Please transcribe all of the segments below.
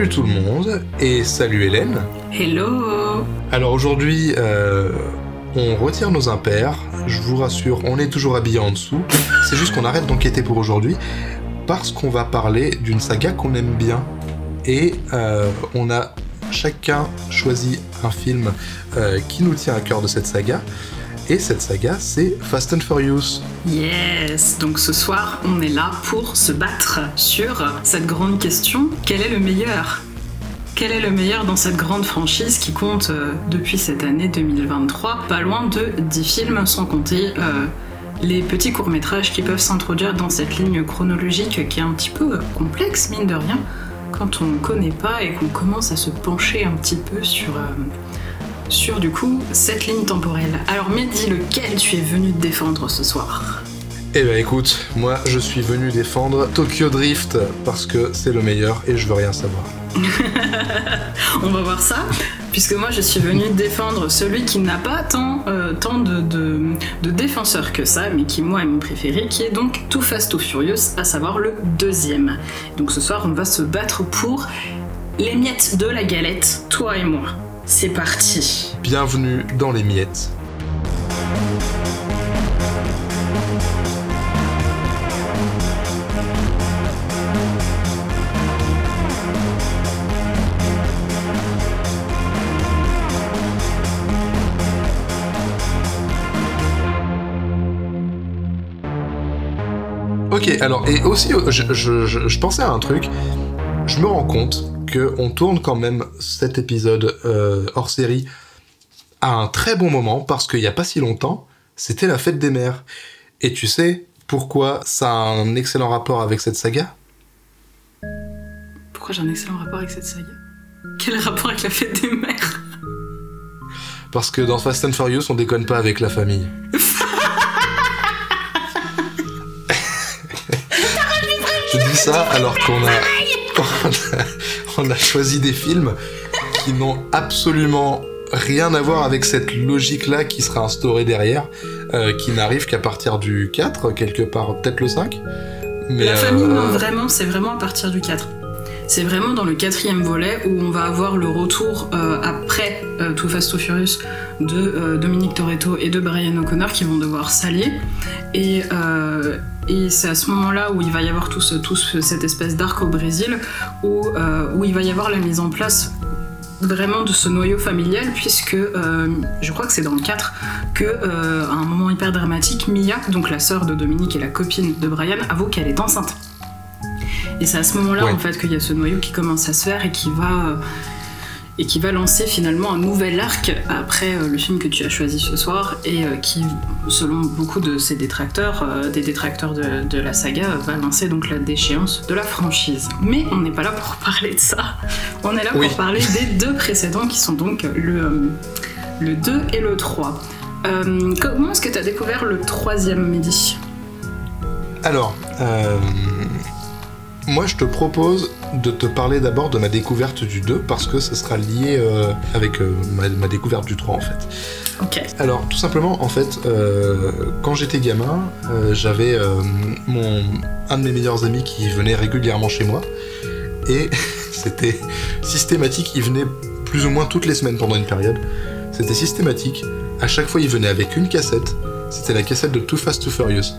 Salut tout le monde et salut Hélène. Hello Alors aujourd'hui, euh, on retire nos impairs. Je vous rassure, on est toujours habillé en dessous. C'est juste qu'on arrête d'enquêter pour aujourd'hui parce qu'on va parler d'une saga qu'on aime bien. Et euh, on a chacun choisi un film euh, qui nous tient à cœur de cette saga. Et cette saga, c'est Fast and Furious. Yes Donc ce soir, on est là pour se battre sur cette grande question, quel est le meilleur? Quel est le meilleur dans cette grande franchise qui compte euh, depuis cette année 2023 Pas loin de 10 films, sans compter euh, les petits courts-métrages qui peuvent s'introduire dans cette ligne chronologique qui est un petit peu euh, complexe, mine de rien, quand on ne connaît pas et qu'on commence à se pencher un petit peu sur, sur du coup cette ligne temporelle. Alors Mehdi, lequel tu es venu défendre ce soir? Eh ben écoute, moi je suis venu défendre Tokyo Drift parce que c'est le meilleur et je veux rien savoir. On va voir ça, puisque moi je suis venu défendre celui qui n'a pas tant, euh, tant de, de, de défenseurs que ça, mais qui moi est mon préféré, qui est donc Too Fast Too Furious, à savoir le deuxième. Donc ce soir on va se battre pour les miettes de la galette, toi et moi. C'est parti. Bienvenue dans les miettes. Ok, alors, et aussi, je- je- je pensais à un truc. Je me rends compte que on tourne quand même cet épisode euh, hors série à un très bon moment parce qu'il n'y a pas si longtemps, c'était la fête des mères. Et tu sais pourquoi ça a un excellent rapport avec cette saga? Pourquoi j'ai un excellent rapport avec cette saga? Quel rapport avec la fête des mères? Parce que dans Fast and Furious, on déconne pas avec la famille. Je dis ça alors qu'on a, on a, on a choisi des films qui n'ont absolument rien à voir avec cette logique-là qui sera instaurée derrière, euh, qui n'arrive qu'à partir du 4, quelque part, peut-être le 5. Mais, La famille, euh, non, vraiment, c'est vraiment à partir du 4. C'est vraiment dans le quatrième volet où on va avoir le retour euh, après euh, Too Fast Too Furious de euh, Dominique Toretto et de Brian O'Connor qui vont devoir s'allier. Et, euh, et c'est à ce moment-là où il va y avoir tout, ce, cette espèce d'arc au Brésil où, où il va y avoir la mise en place vraiment de ce noyau familial puisque je crois que c'est dans le 4 que à un moment hyper dramatique Mia donc la sœur de Dominique et la copine de Brian avoue qu'elle est enceinte et c'est à ce moment-là Ouais. en fait qu'il y a ce noyau qui commence à se faire et qui va euh, et qui va lancer finalement un nouvel arc après euh, le film que tu as choisi ce soir et euh, qui, selon beaucoup de ses détracteurs, des détracteurs de, de la saga, va lancer donc la déchéance de la franchise. Mais on n'est pas là pour parler de ça. On est là Oui. pour parler des deux précédents qui sont donc le, le 2 et le 3. Euh, comment est-ce que tu as découvert le troisième, Mehdi? Alors, euh, moi je te propose de te parler d'abord de ma découverte du 2 parce que ça sera lié euh, avec euh, ma, ma découverte du 3 en fait. Ok. Alors tout simplement en fait, euh, quand j'étais gamin, j'avais mon un de mes meilleurs amis qui venait régulièrement chez moi et c'était systématique, il venait plus ou moins toutes les semaines pendant une période. C'était systématique. À chaque fois, il venait avec une cassette. C'était la cassette de Too Fast Too Furious.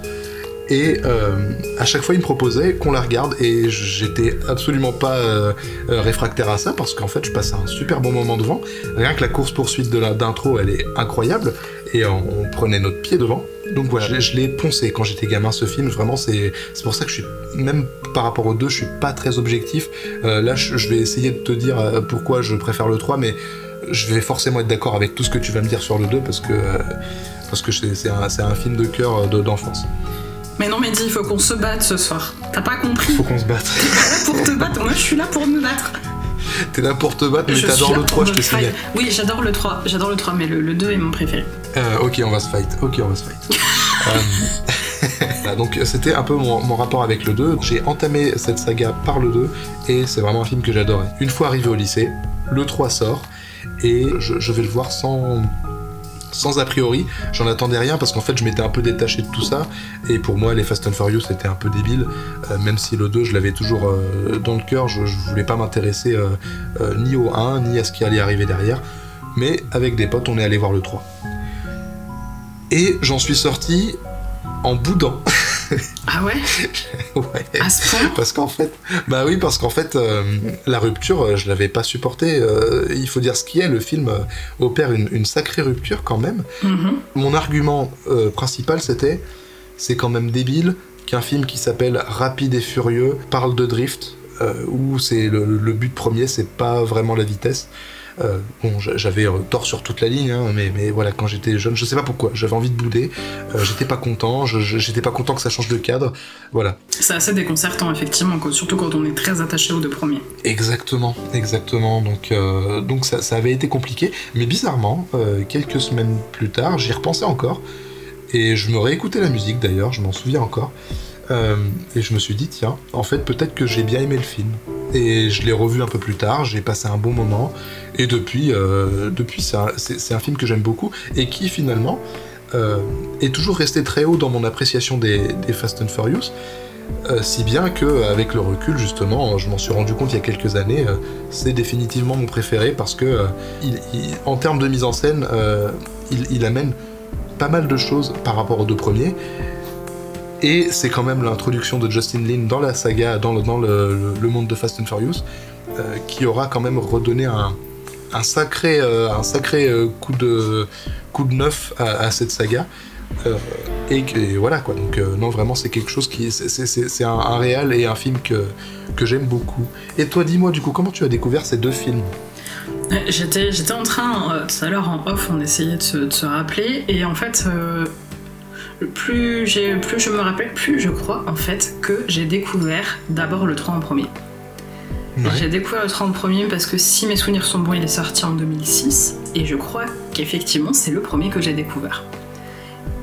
Et euh, à chaque fois, il me proposait qu'on la regarde et j'étais absolument pas euh, euh, réfractaire à ça parce qu'en fait, je passais un super bon moment devant. Rien que la course poursuite de d'intro, elle est incroyable et on, prenait notre pied devant. Donc voilà, je, l'ai poncé quand j'étais gamin ce film. Vraiment, c'est pour ça que je suis même par rapport aux deux, je suis pas très objectif. Là, je, vais essayer de te dire pourquoi je préfère le 3, mais je vais forcément être d'accord avec tout ce que tu vas me dire sur le 2 parce que parce que c'est un, un film de cœur de- d'enfance. Mais non, Mehdi, il faut qu'on se batte ce soir. T'as pas compris Faut qu'on se batte. Là pour te battre, moi je suis là pour me battre. T'es là pour te battre, mais t'adores le pour 3, je te signale. Oui, j'adore le 3, j'adore le 3, mais le, le 2 est mon préféré. Euh, ok, on va se fight. Ok, on va se fight. Euh, voilà, donc c'était un peu mon, mon rapport avec le 2. J'ai entamé cette saga par le 2 et c'est vraiment un film que j'adorais. Une fois arrivé au lycée, le 3 sort et je, je vais le voir sans, sans a priori. J'en attendais rien parce qu'en fait, je m'étais un peu détaché de tout ça. Et pour moi, les Fast and Furious, c'était un peu débile. Euh, même si le 2, je l'avais toujours euh, dans le cœur, je, voulais pas m'intéresser euh, ni au 1, ni à ce qui allait arriver derrière. Mais avec des potes, on est allé voir le 3. Et j'en suis sorti en boudant. Ah ouais ouais. À ce point Parce qu'en fait, bah oui, parce qu'en fait, euh, la rupture, euh, je l'avais pas supportée. Euh, il faut dire ce qui est, le film opère une, une sacrée rupture quand même. Mhm. Mon argument euh, principal, c'était, c'est quand même débile qu'un film qui s'appelle Rapide et Furieux parle de drift, où c'est le, le but premier, c'est pas vraiment la vitesse. Euh, bon, j'a- j'avais euh, tort sur toute la ligne, hein, mais, mais voilà, quand j'étais jeune, je sais pas pourquoi, j'avais envie de bouder, euh, j'étais pas content, j'étais pas content que ça change de cadre, voilà. C'est assez déconcertant, effectivement, surtout quand on est très attaché aux deux premiers. Exactement, exactement. Donc, euh, donc ça, ça avait été compliqué. Mais bizarrement, quelques semaines plus tard, j'y repensais encore. Et je me réécoutais la musique d'ailleurs, je m'en souviens encore. Et je me suis dit, tiens, en fait, peut-être que j'ai bien aimé le film. Et je l'ai revu un peu plus tard, j'ai passé un bon moment. Et depuis, euh, depuis c'est un, film que j'aime beaucoup et qui finalement euh, est toujours resté très haut dans mon appréciation des, Fast and Furious. Euh, si bien que, avec le recul, justement, je m'en suis rendu compte il y a quelques années, euh, c'est définitivement mon préféré parce que, en termes de mise en scène, il amène pas mal de choses par rapport aux deux premiers. Et c'est quand même l'introduction de Justin Lin dans la saga, dans le, dans le, le monde de Fast and Furious, euh, qui aura quand même redonné un, un sacré, euh, un sacré euh, coup, de, coup de neuf à, cette saga. Euh, et, voilà quoi, donc non vraiment c'est quelque chose qui. c'est- un, un réal et un film que, que j'aime beaucoup. Et toi dis-moi du coup, comment tu as découvert ces deux films? J'étais, en train, tout à l'heure en off, on essayait de se, de se rappeler, et en fait, plus, je me rappelle, plus je crois en fait que j'ai découvert d'abord le 3 en premier. Ouais. J'ai découvert le 3 en premier parce que si mes souvenirs sont bons, il est sorti en 2006, et je crois qu'effectivement c'est le premier que j'ai découvert.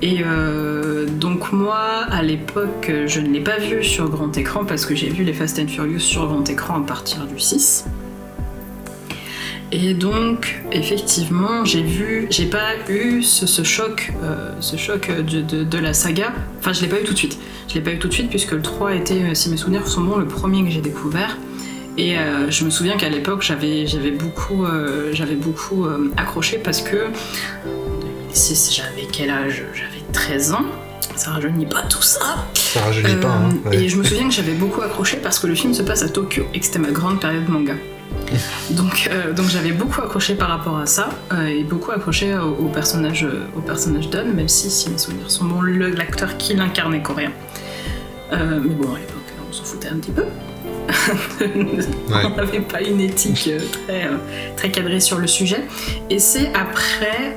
Et euh, donc moi, à l'époque, je ne l'ai pas vu sur grand écran parce que j'ai vu les Fast and Furious sur grand écran à partir du 6. Et donc, effectivement, j'ai vu, j'ai pas eu ce, ce choc, euh, ce choc de, de- de la saga. Enfin, je l'ai pas eu tout de suite. Je l'ai pas eu tout de suite puisque le 3 était, euh, si mes souvenirs sont bons, le premier que j'ai découvert. Et euh, je me souviens qu'à l'époque, j'avais, j'avais beaucoup, euh, j'avais beaucoup euh, accroché parce que en 2006, j'avais quel âge? J'avais 13 ans. Ça rajeunit pas tout ça. Ça rajeunit pas, hein Euh, ouais. Et je me souviens que j'avais beaucoup accroché parce que le film se passe à Tokyo et que c'était ma grande période manga. Donc euh, donc j'avais beaucoup accroché par rapport à ça euh, et beaucoup accroché au, au personnage, euh, au personnage d'On, même si, si mes souvenirs sont bons, l'acteur qui l'incarnait coréen. Euh, mais bon, à l'époque, on s'en foutait un petit peu. on n'avait pas une éthique très, très cadrée sur le sujet. Et c'est après,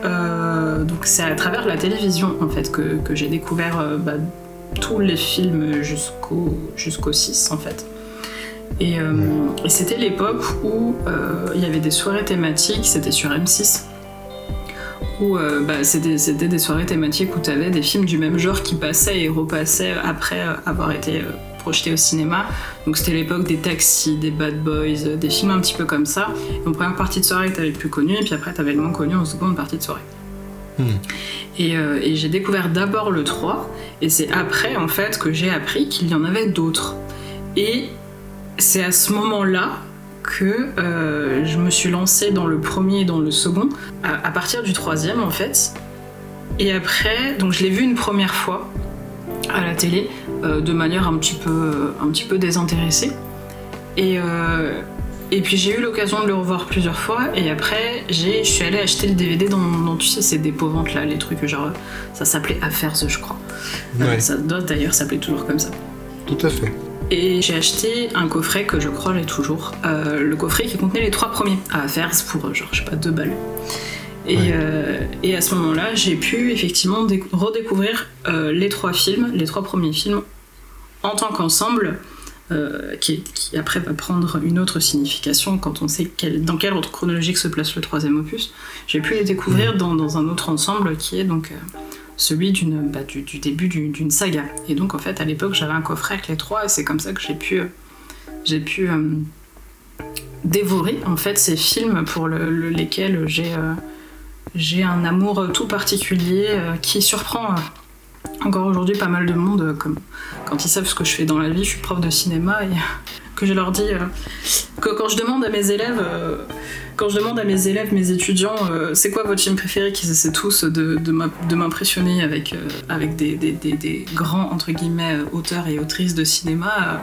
donc c'est à travers la télévision en fait que, que j'ai découvert bah, tous les films jusqu'au jusqu'au 6 en fait. Et, euh, et c'était l'époque où euh, il y avait des soirées thématiques, c'était sur M6. Où euh, bah, c'était c'était des soirées thématiques où tu avais des films du même genre qui passaient et repassaient après avoir été projetés au cinéma. Donc c'était l'époque des taxis, des bad boys, des films un petit peu comme ça. En première partie de soirée, t'avais le plus connu, et puis après t'avais le moins connu en seconde partie de soirée. Hmm. Et, euh, et j'ai découvert d'abord le 3, et c'est après en fait que j'ai appris qu'il y en avait d'autres. Et c'est à ce moment-là que euh, je me suis lancée dans le premier et dans le second, à, à partir du troisième en fait. Et après, donc je l'ai vu une première fois à la télé, euh, de manière un petit peu, un petit peu désintéressée. Et, euh, et puis j'ai eu l'occasion de le revoir plusieurs fois, et après j'ai- je suis allée acheter le DVD dans, dans, tu sais, ces dépôts-ventes là, les trucs genre, ça s'appelait Affairs, je crois. Ouais, ça doit d'ailleurs s'appeler toujours comme ça. tout à fait. Et j'ai acheté un coffret que je crois j'ai toujours. Euh, le coffret qui contenait les trois premiers à faire pour euh, genre je sais pas deux balles. Et, Ouais. euh, et à ce moment-là, j'ai pu effectivement décou- redécouvrir euh, les trois films, les trois premiers films, en tant qu'ensemble, qui, qui après va prendre une autre signification quand on sait quel- dans quel ordre chronologique se place le troisième opus. J'ai pu les découvrir dans, dans un autre ensemble qui est donc celui d'une, bah, du, du début du- d'une saga. Et donc en fait à l'époque j'avais un coffret avec les trois et c'est comme ça que j'ai pu, euh, j'ai pu euh, dévorer en fait ces films pour le- le- lesquels j'ai, euh, j'ai un amour tout particulier qui surprend encore aujourd'hui pas mal de monde, comme quand ils savent ce que je fais dans la vie, je suis prof de cinéma et que je leur dis que quand je demande à mes élèves quand je demande à mes élèves, mes étudiants, euh, c'est quoi votre film préféré, qu'ils essaient tous de, de m'impressionner avec, euh, avec des, des, des, grands, entre guillemets, euh, auteurs et autrices de cinéma.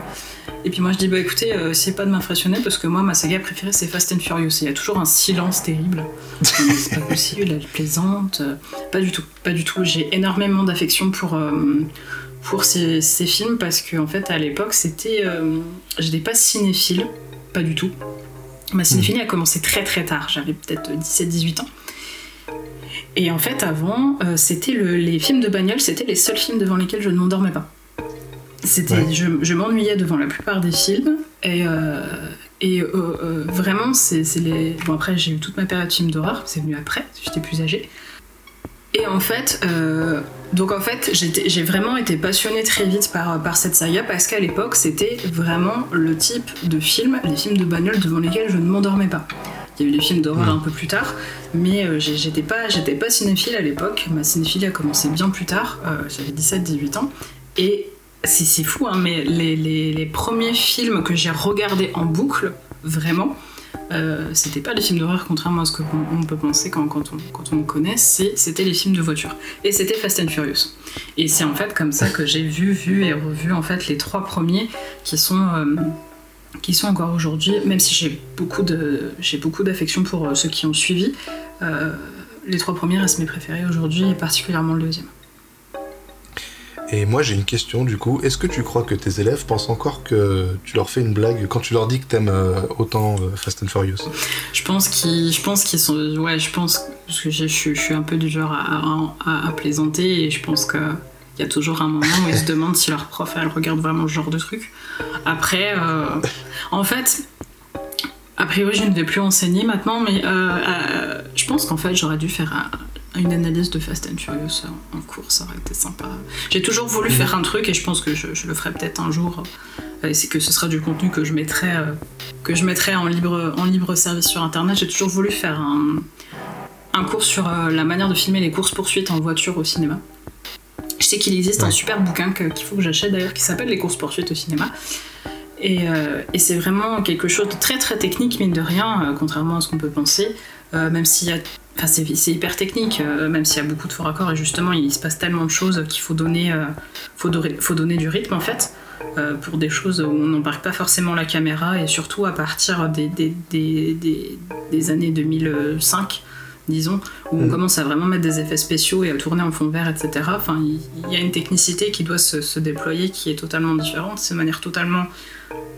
et puis moi je dis, bah écoutez, c'est pas de m'impressionner parce que moi, ma saga préférée, c'est Fast and Furious. Il y a toujours un silence terrible. c'est pas possible, elle plaisante. Pas du tout, pas du tout. J'ai énormément d'affection pour pour ces, ces, films parce qu'en en fait à l'époque c'était j'étais pas cinéphile pas du tout Ma cinéphilie a commencé très très tard, j'avais peut-être 17-18 ans. Et en fait, avant, euh, c'était les films de bagnole, c'était les seuls films devant lesquels je ne m'endormais pas. C'était, je, m'ennuyais devant la plupart des films et, euh, et euh, vraiment, c'est, les. Bon après, j'ai eu toute ma période de films d'horreur, c'est venu après, j'étais plus âgée. Et en fait, euh, donc en fait, j'ai vraiment été passionnée très vite par, par cette saga parce qu'à l'époque, c'était vraiment le type de film, les films de bagnole devant lesquels je ne m'endormais pas. Il y a eu des films d'horreur un peu plus tard, mais euh, j'étais pas, pas cinéphile à l'époque. Ma cinéphilie a commencé bien plus tard, euh, j'avais 17-18 ans. Et c'est fou, hein, mais les, les, les premiers films que j'ai regardés en boucle, vraiment, euh, c'était pas les films d'horreur, contrairement à ce qu'on peut penser quand, on, quand on connaît, c'était les films de voiture. Et c'était Fast and Furious. Et c'est en fait comme ça que j'ai vu, vu et revu en fait les trois premiers qui sont, euh, qui sont encore aujourd'hui, même si j'ai beaucoup d'affection pour euh, ceux qui ont suivi, les trois premiers restent mes préférés aujourd'hui et particulièrement le deuxième. Et moi j'ai une question du coup, est-ce que tu crois que tes élèves pensent encore que tu leur fais une blague quand tu leur dis que t'aimes euh, autant euh, Fast and Furious? Je pense qu'ils, je sont, ouais, je pense que je, suis un peu du genre à, plaisanter et je pense que il y a toujours un moment où ils se demandent si leur prof elle regarde vraiment ce genre de truc. Après, euh, en fait, a priori je ne vais plus enseigner maintenant, mais je pense qu'en fait j'aurais dû faire une analyse de Fast and Furious en cours, ça aurait été sympa. J'ai toujours voulu faire un truc et je pense que je, le ferai peut-être un jour. Euh, c'est que ce sera du contenu que je mettrai, euh, que je mettrai en, libre, en libre service sur internet. J'ai toujours voulu faire un, un cours sur euh, la manière de filmer les courses-poursuites en voiture au cinéma. Je sais qu'il existe un super bouquin qu'il faut que j'achète d'ailleurs qui s'appelle Les courses-poursuites au cinéma. Et, et c'est vraiment quelque chose de très très technique, mine de rien, contrairement à ce qu'on peut penser. même s'il y a c'est hyper technique, euh, même s'il y a beaucoup de faux raccords et justement il se passe tellement de choses qu'il faut donner, euh, faut, faut, donner du rythme en fait. Euh, pour des choses où on n'embarque pas forcément la caméra et surtout à partir des, des, des, des années 2005 disons, où on mm. commence à vraiment mettre des effets spéciaux et à tourner en fond vert, etc. Enfin, il y, a une technicité qui doit se, se déployer qui est totalement différente, c'est une manière totalement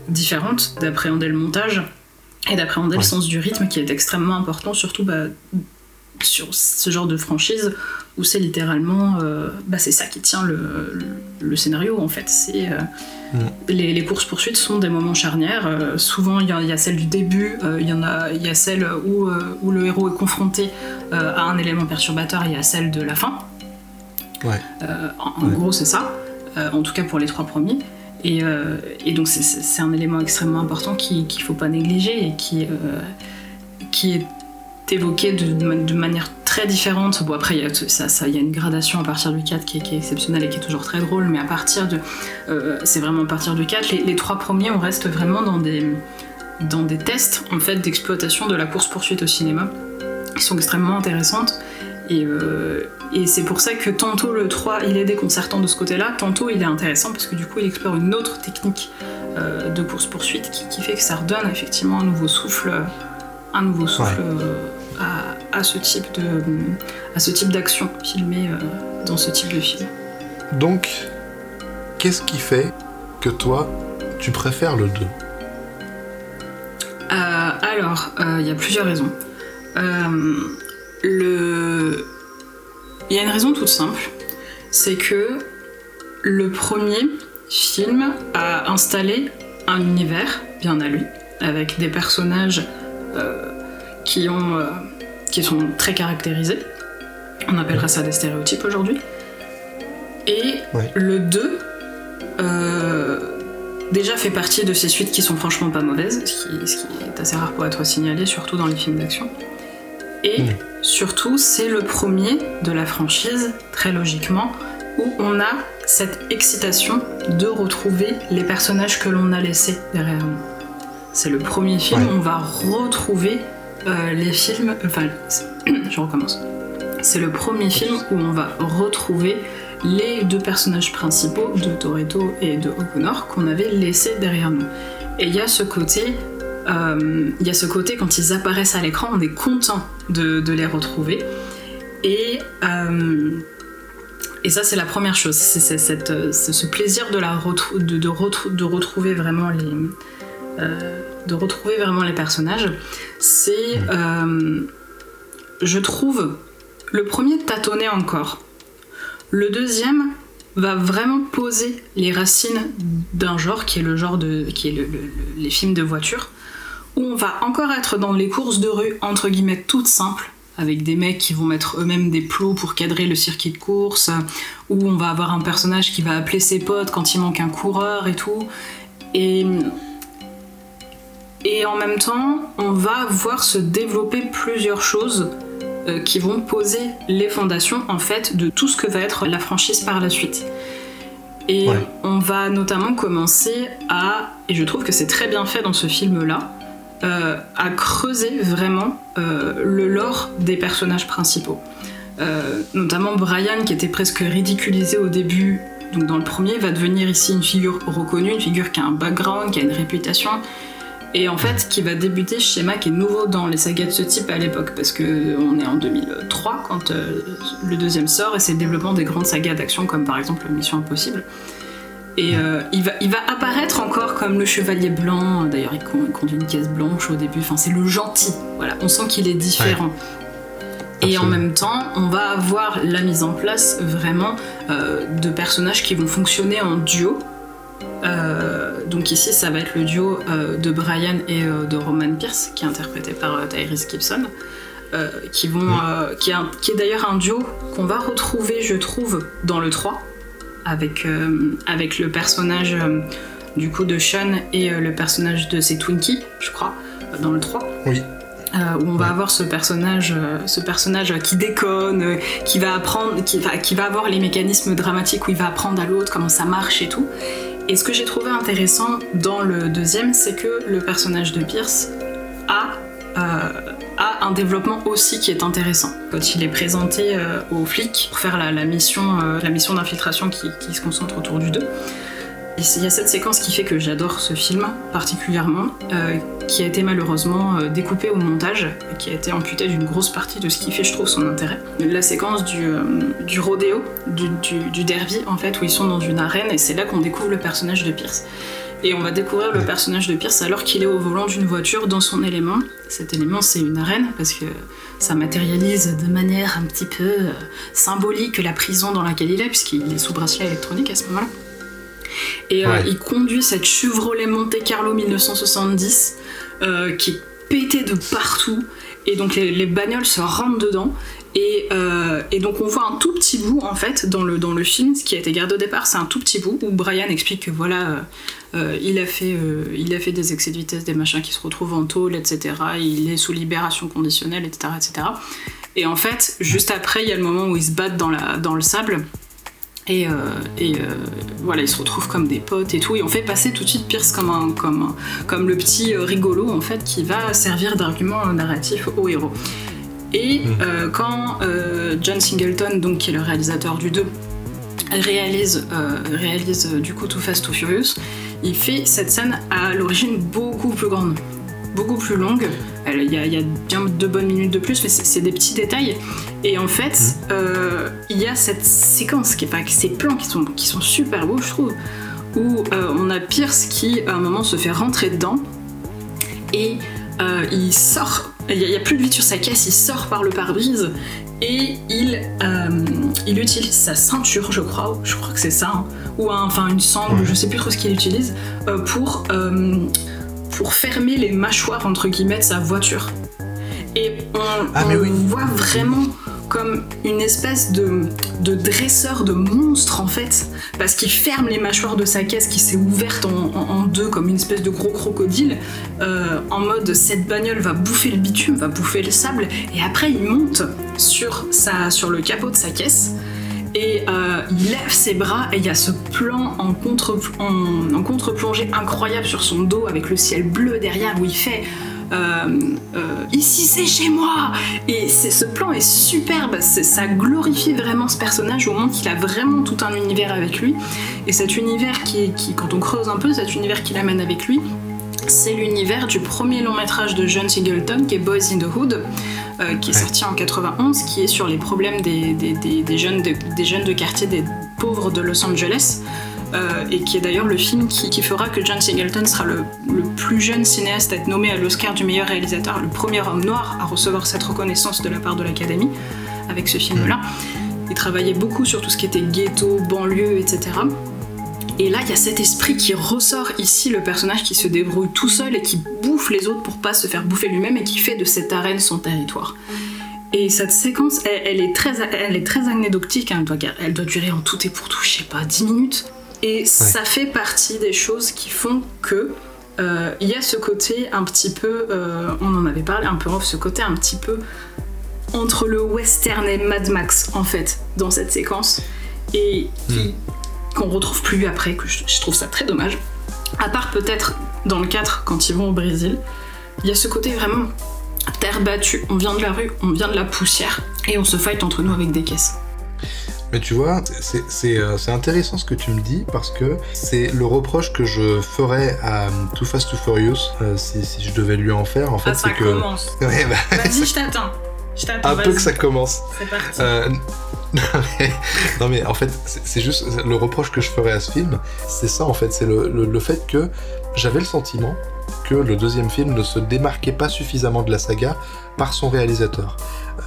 différente d'appréhender le montage et d'appréhender le sens du rythme qui est extrêmement important, surtout bah, sur ce genre de franchise où c'est littéralement euh, bah c'est ça qui tient le, le, scénario en fait. C'est euh, mm. les, les, courses poursuites sont des moments charnières. Euh, souvent il y, a celle du début il y en a il y a celle où, où le héros est confronté à un élément perturbateur il y a celle de la fin. Ouais. en, gros c'est ça. En tout cas pour les trois premiers. Et, et donc c'est un élément extrêmement important qu'il ne faut pas négliger et qui, qui est évoqué de, de, manière très différente. Bon, après, il y, a, ça, ça, y a une gradation à partir du 4 qui est, exceptionnelle et qui est toujours très drôle, mais à partir de. Euh, c'est vraiment à partir du 4. Les, trois premiers, on reste vraiment dans des, dans des tests en fait, d'exploitation de la course-poursuite au cinéma, qui sont extrêmement intéressantes. Et, euh, et c'est pour ça que tantôt le 3 il est déconcertant de ce côté-là, tantôt il est intéressant parce que du coup il explore une autre technique euh, de course-poursuite qui, qui, fait que ça redonne effectivement un nouveau souffle, un nouveau souffle à, ce type de à ce type d'action filmée euh, dans ce type de film. Donc, qu'est-ce qui fait que toi, tu préfères le 2 euh, Alors, euh, il y a plusieurs raisons. le... Il y a une raison toute simple, c'est que le premier film a installé un univers bien à lui, avec des personnages qui, ont, euh, qui sont très caractérisés. On appellera ça des stéréotypes aujourd'hui. Et le 2, euh, déjà fait partie de ces suites qui sont franchement pas mauvaises, ce qui, est assez rare pour être signalé, surtout dans les films d'action. Et hmm. surtout, c'est le premier de la franchise, très logiquement, où on a cette excitation de retrouver les personnages que l'on a laissés derrière nous. C'est le premier film où on va retrouver euh, les films. Enfin, je recommence. C'est le premier film où on va retrouver les deux personnages principaux de Toretto et de O'Connor qu'on avait laissés derrière nous. Et il y a ce côté, euh, il y a ce côté quand ils apparaissent à l'écran, on est content de, les retrouver. Et, euh, et ça, c'est la première chose. C'est ce plaisir de, la de, de, retrouver vraiment les, euh, de retrouver vraiment les personnages. C'est, je trouve, le premier tâtonner encore. Le deuxième va vraiment poser les racines d'un genre qui est le genre de qui est les films de voiture où on va encore être dans les courses de rue entre guillemets toutes simples avec des mecs qui vont mettre eux-mêmes des plots pour cadrer le circuit de course où on va avoir un personnage qui va appeler ses potes quand il manque un coureur et tout et et en même temps on va voir se développer plusieurs choses euh, qui vont poser les fondations en fait de tout ce que va être la franchise par la suite. Et on va notamment commencer à, et je trouve que c'est très bien fait dans ce film-là, euh, à creuser vraiment euh, le lore des personnages principaux. notamment Brian, qui était presque ridiculisé au début, donc dans le premier, va devenir ici une figure reconnue, une figure qui a un background, qui a une réputation, et en fait qui va débuter ce schéma qui est nouveau dans les sagas de ce type à l'époque parce que on est en 2003 quand euh, le deuxième sort et c'est le développement des grandes sagas d'action comme par exemple Mission Impossible. Et euh, il, va, il va apparaître encore comme le chevalier blanc d'ailleurs il, conduit une caisse blanche au début enfin c'est le gentil voilà. On sent qu'il est différent. Et en même temps, on va avoir la mise en place vraiment euh, de personnages qui vont fonctionner en duo, euh, donc ici, ça va être le duo euh, de Brian et euh, de Roman Pierce, qui est interprété par Tyrese Gibson, qui, vont, qui est, d'ailleurs un duo qu'on va retrouver, je trouve, dans le 3, avec, avec le personnage du coup de Sean et le personnage de ses Twinkie, je crois, dans le 3. Oui. où on va avoir ce personnage, ce personnage qui déconne, qui va apprendre, qui va, qui va avoir les mécanismes dramatiques où il va apprendre à l'autre comment ça marche et tout. Et ce que j'ai trouvé intéressant dans le deuxième, c'est que le personnage de Pierce a, euh, un développement aussi qui est intéressant. Quand il est présenté euh, aux flics pour faire la, mission, euh, la mission d'infiltration qui, qui, se concentre autour du 2, il y a cette séquence qui fait que j'adore ce film particulièrement, euh, qui a été malheureusement euh, découpée au montage, et qui a été amputée d'une grosse partie de ce qui fait, je trouve, son intérêt. La séquence du, euh, du rodéo, du, du, derby, en fait, où ils sont dans une arène, et c'est là qu'on découvre le personnage de Pierce. Et on va découvrir le personnage de Pierce alors qu'il est au volant d'une voiture dans son élément. Cet élément, c'est une arène, parce que ça matérialise de manière un petit peu symbolique la prison dans laquelle il est, puisqu'il est sous bracelet électronique à ce moment-là. Et euh, il conduit cette Chevrolet Monte Carlo 1970 euh, qui est pétée de partout. Et donc les, bagnoles se rentrent dedans. Euh, et, donc on voit un tout petit bout en fait dans le, dans le film, ce qui a été gardé au départ, c'est un tout petit bout où Brian explique que voilà, il, a fait, il a fait des excès de vitesse, des machins qui se retrouvent en tôle, etc. Il est sous libération conditionnelle, etc. etc. Et en fait, juste après, il y a le moment où ils se battent dans, la, dans le sable. Et, euh, et euh, voilà, ils se retrouvent comme des potes et tout. Et on fait passer tout de suite Pierce comme, un, comme, comme le petit euh, rigolo en fait qui va servir d'argument narratif au héros. Et mmh. quand John Singleton, donc, qui est le réalisateur du 2, réalise, réalise du coup Too Fast Too Furious, il fait cette scène à l'origine beaucoup plus grande beaucoup plus longue. Il y, a, bien deux bonnes minutes de plus, mais c'est des petits détails. Et en fait, mmh. euh, il y a cette séquence, qui est pas, ces plans qui sont, qui sont super beaux, je trouve, où euh, on a Pierce qui, à un moment, se fait rentrer dedans et euh, il sort. Il n'y a, plus de vie sur sa caisse, il sort par le pare-brise et il, il utilise sa ceinture, je crois, je crois que c'est ça, hein, ou enfin une sangle, je sais plus trop ce qu'il utilise, pour pour fermer les mâchoires entre guillemets de sa voiture. Et on, ah, voit vraiment comme une espèce de, de dresseur de monstre en fait, parce qu'il ferme les mâchoires de sa caisse qui s'est ouverte en, deux comme une espèce de gros crocodile, euh, en mode cette bagnole va bouffer le bitume, va bouffer le sable, et après il monte sur, sa, sur le capot de sa caisse et euh, il lève ses bras et il y a ce plan en contre en, contre-plongée incroyable sur son dos avec le ciel bleu derrière où il fait euh, euh, ici c'est chez moi. Et ce plan est superbe. Ça glorifie vraiment ce personnage au monde qu'il a vraiment tout un univers avec lui. Et cet univers qui, qui quand on creuse un peu cet univers qu'il amène avec lui c'est l'univers du premier long métrage de John Singleton qui est Boys in the Hood euh, qui est sorti en 91, qui est sur les problèmes des, jeunes, de, des jeunes de quartier des pauvres de Los Angeles. Euh, et qui est d'ailleurs le film qui, fera que John Singleton sera le, plus jeune cinéaste à être nommé à l'Oscar du meilleur réalisateur, le premier homme noir à recevoir cette reconnaissance de la part de l'Académie avec ce film-là. Il travaillait beaucoup sur tout ce qui était ghetto, banlieue, etc. Et là, il y a cet esprit qui ressort ici, le personnage qui se débrouille tout seul et qui bouffe les autres pour pas se faire bouffer lui-même et qui fait de cette arène son territoire. Et cette séquence, elle, est, très, elle est très anecdotique, hein. elle, doit, durer en tout et pour tout, je sais pas, 10 minutes. Et ça fait partie des choses qui font que euh, il y a ce côté un petit peu, euh, on en avait parlé un peu off, ce côté un petit peu entre le western et Mad Max en fait dans cette séquence et qui, hmm qu'on retrouve plus après, que je, trouve ça très dommage. À part peut-être dans le 4, quand ils vont au Brésil, il y a ce côté vraiment terre battue. On vient de la rue, on vient de la poussière, et on se fight entre nous avec des caisses. Mais tu vois, euh, c'est intéressant ce que tu me dis parce que c'est le reproche que je ferais à Too Fast Too Furious euh, si, je devais lui en faire. En fait, ah, c'est que. Commence. Bah, Vas-y, je t'attends. Un peu que ça commence. C'est parti. Euh, non mais en fait, c'est juste le reproche que je ferais à ce film, c'est ça en fait, c'est le, fait que j'avais le sentiment que le deuxième film ne se démarquait pas suffisamment de la saga par son réalisateur.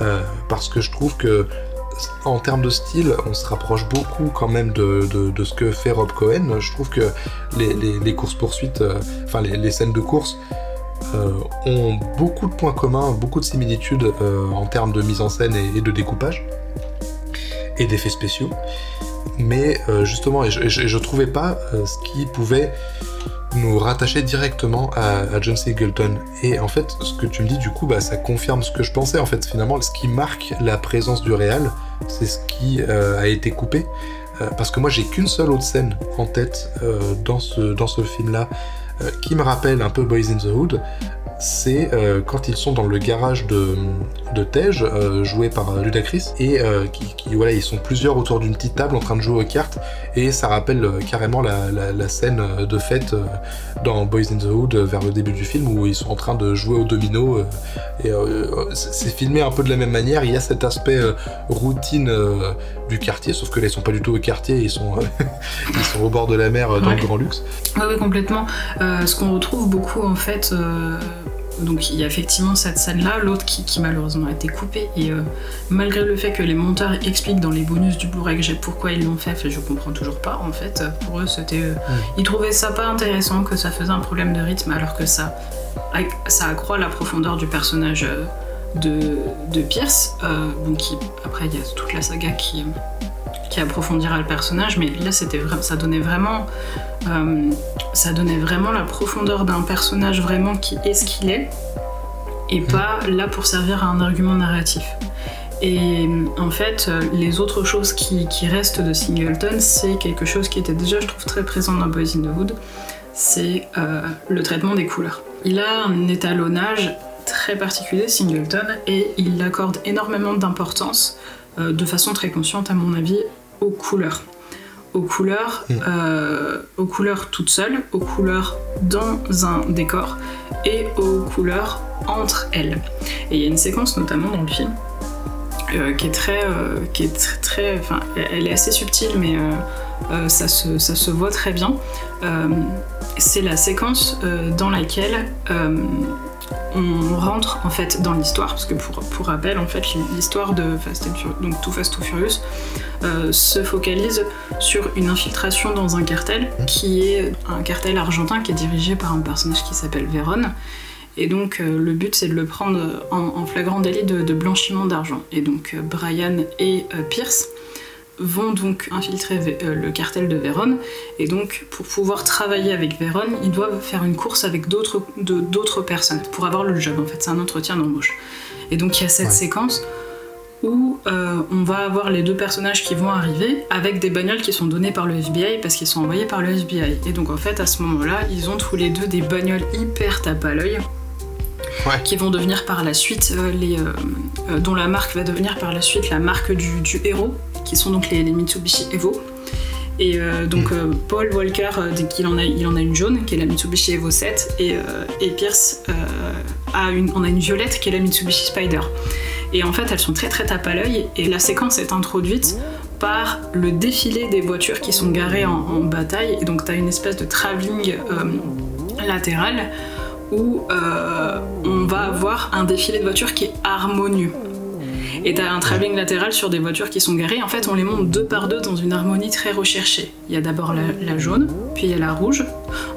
Euh, parce que je trouve que en termes de style, on se rapproche beaucoup quand même de, ce que fait Rob Cohen. Je trouve que les, courses-poursuites, euh, enfin les, scènes de course, euh, ont beaucoup de points communs, beaucoup de similitudes en termes de mise en scène et de découpage et d'effets spéciaux. Mais euh, justement, et je, je, trouvais pas euh, ce qui pouvait nous rattacher directement à, John Singleton. Et en fait, ce que tu me dis, du coup, bah, ça confirme ce que je pensais. En fait, finalement, ce qui marque la présence du réal, c'est ce qui euh, a été coupé. parce que moi, j'ai qu'une seule autre scène en tête dans ce, dans ce film-là, qui me rappelle un peu Boys in the Hood, c'est euh, quand ils sont dans le garage de, de Tej, euh, joué par euh, Ludacris, et qui, voilà, ils sont plusieurs autour d'une petite table en train de jouer aux cartes, et ça rappelle carrément la, scène de fête dans Boys in the Hood vers le début du film où ils sont en train de jouer au domino. et c'est filmé un peu de la même manière. Il y a cet aspect routine du quartier, sauf que là ils sont pas du tout au quartier, ils sont, ils sont au bord de la mer dans le grand luxe. Oui, complètement. ce qu'on retrouve beaucoup en fait donc il y a effectivement cette scène-là, l'autre qui, malheureusement a été coupée. Et euh, malgré le fait que les monteurs expliquent dans les bonus du Blu-ray que j'ai pourquoi ils l'ont fait, je comprends toujours pas en fait. Pour eux, c'était, euh, ils trouvaient ça pas intéressant, que ça faisait un problème de rythme, alors que ça, ça accroît la profondeur du personnage euh, de, de Pierce. donc après, il y a toute la saga qui qui approfondira le personnage, mais là c'était ça donnait vraiment, euh, ça donnait vraiment la profondeur d'un personnage vraiment qui est ce qu'il est, et mm. pas là pour servir à un argument narratif. Et en fait, les autres choses qui, restent de Singleton, c'est quelque chose qui était déjà, je trouve, très présent dans Boys in the Hood, c'est euh, le traitement des couleurs. Il a un étalonnage très particulier, Singleton, et il accorde énormément d'importance, euh, de façon très consciente à mon avis, aux couleurs. Aux couleurs, mm. euh, aux couleurs toutes seules, aux couleurs dans un décor et aux couleurs entre elles. Et il y a une séquence notamment dans le film euh, qui est très, euh, qui est très, enfin, elle est assez subtile, mais ça, se, ça, se, voit très bien. c'est la séquence dans laquelle on rentre en fait dans l'histoire, parce que pour, pour rappel, en fait, l'histoire de Fast and Furious, donc Too Fast Too Furious, euh, se focalise sur une infiltration dans un cartel qui est un cartel argentin qui est dirigé par un personnage qui s'appelle Véron Et donc le but c'est de le prendre en, flagrant délit de, blanchiment d'argent. Et donc Brian et Pierce vont donc infiltrer le cartel de Vérone et donc pour pouvoir travailler avec Vérone ils doivent faire une course avec d'autres personnes pour avoir le job en fait c'est un entretien d'embauche et donc il y a cette séquence où euh, on va avoir les deux personnages qui vont arriver avec des bagnoles qui sont données par le FBI parce qu'ils sont envoyés par le FBI. Et donc en fait à ce moment-là, ils ont tous les deux des bagnoles hyper tape à l'œil. Qui vont devenir par la suite euh, les euh, dont la marque va devenir par la suite la marque du, héros qui sont donc les, Mitsubishi Evo et donc Paul Walker il en a il en a une jaune qui est la Mitsubishi Evo 7 et, et Pierce a une on a une violette qui est la Mitsubishi Spider et en fait, elles sont très très tape à l'œil. Et la séquence est introduite par le défilé des voitures qui sont garées en, bataille. Et donc, tu as une espèce de travelling euh, latéral où euh, on va avoir un défilé de voitures qui est harmonieux. Et tu as un travelling latéral sur des voitures qui sont garées. En fait, on les monte deux par deux dans une harmonie très recherchée. Il y a d'abord la, la jaune, puis il y a la rouge.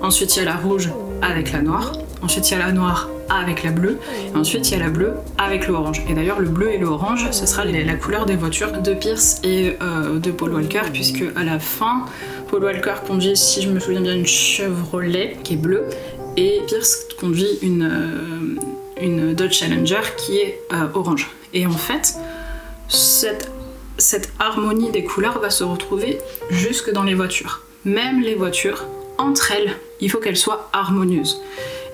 Ensuite, il y a la rouge avec la noire. Ensuite, il y a la noire avec la bleue. Et ensuite, il y a la bleue avec l'orange. Et d'ailleurs, le bleu et l'orange, ce sera la couleur des voitures de Pierce et euh, de Paul Walker, puisque à la fin, Paul Walker conduit, si je me souviens bien, une Chevrolet qui est bleue, et Pierce conduit une, euh, une Dodge Challenger qui est euh, orange. Et en fait, cette, cette harmonie des couleurs va se retrouver jusque dans les voitures. Même les voitures, entre elles, il faut qu'elles soient harmonieuses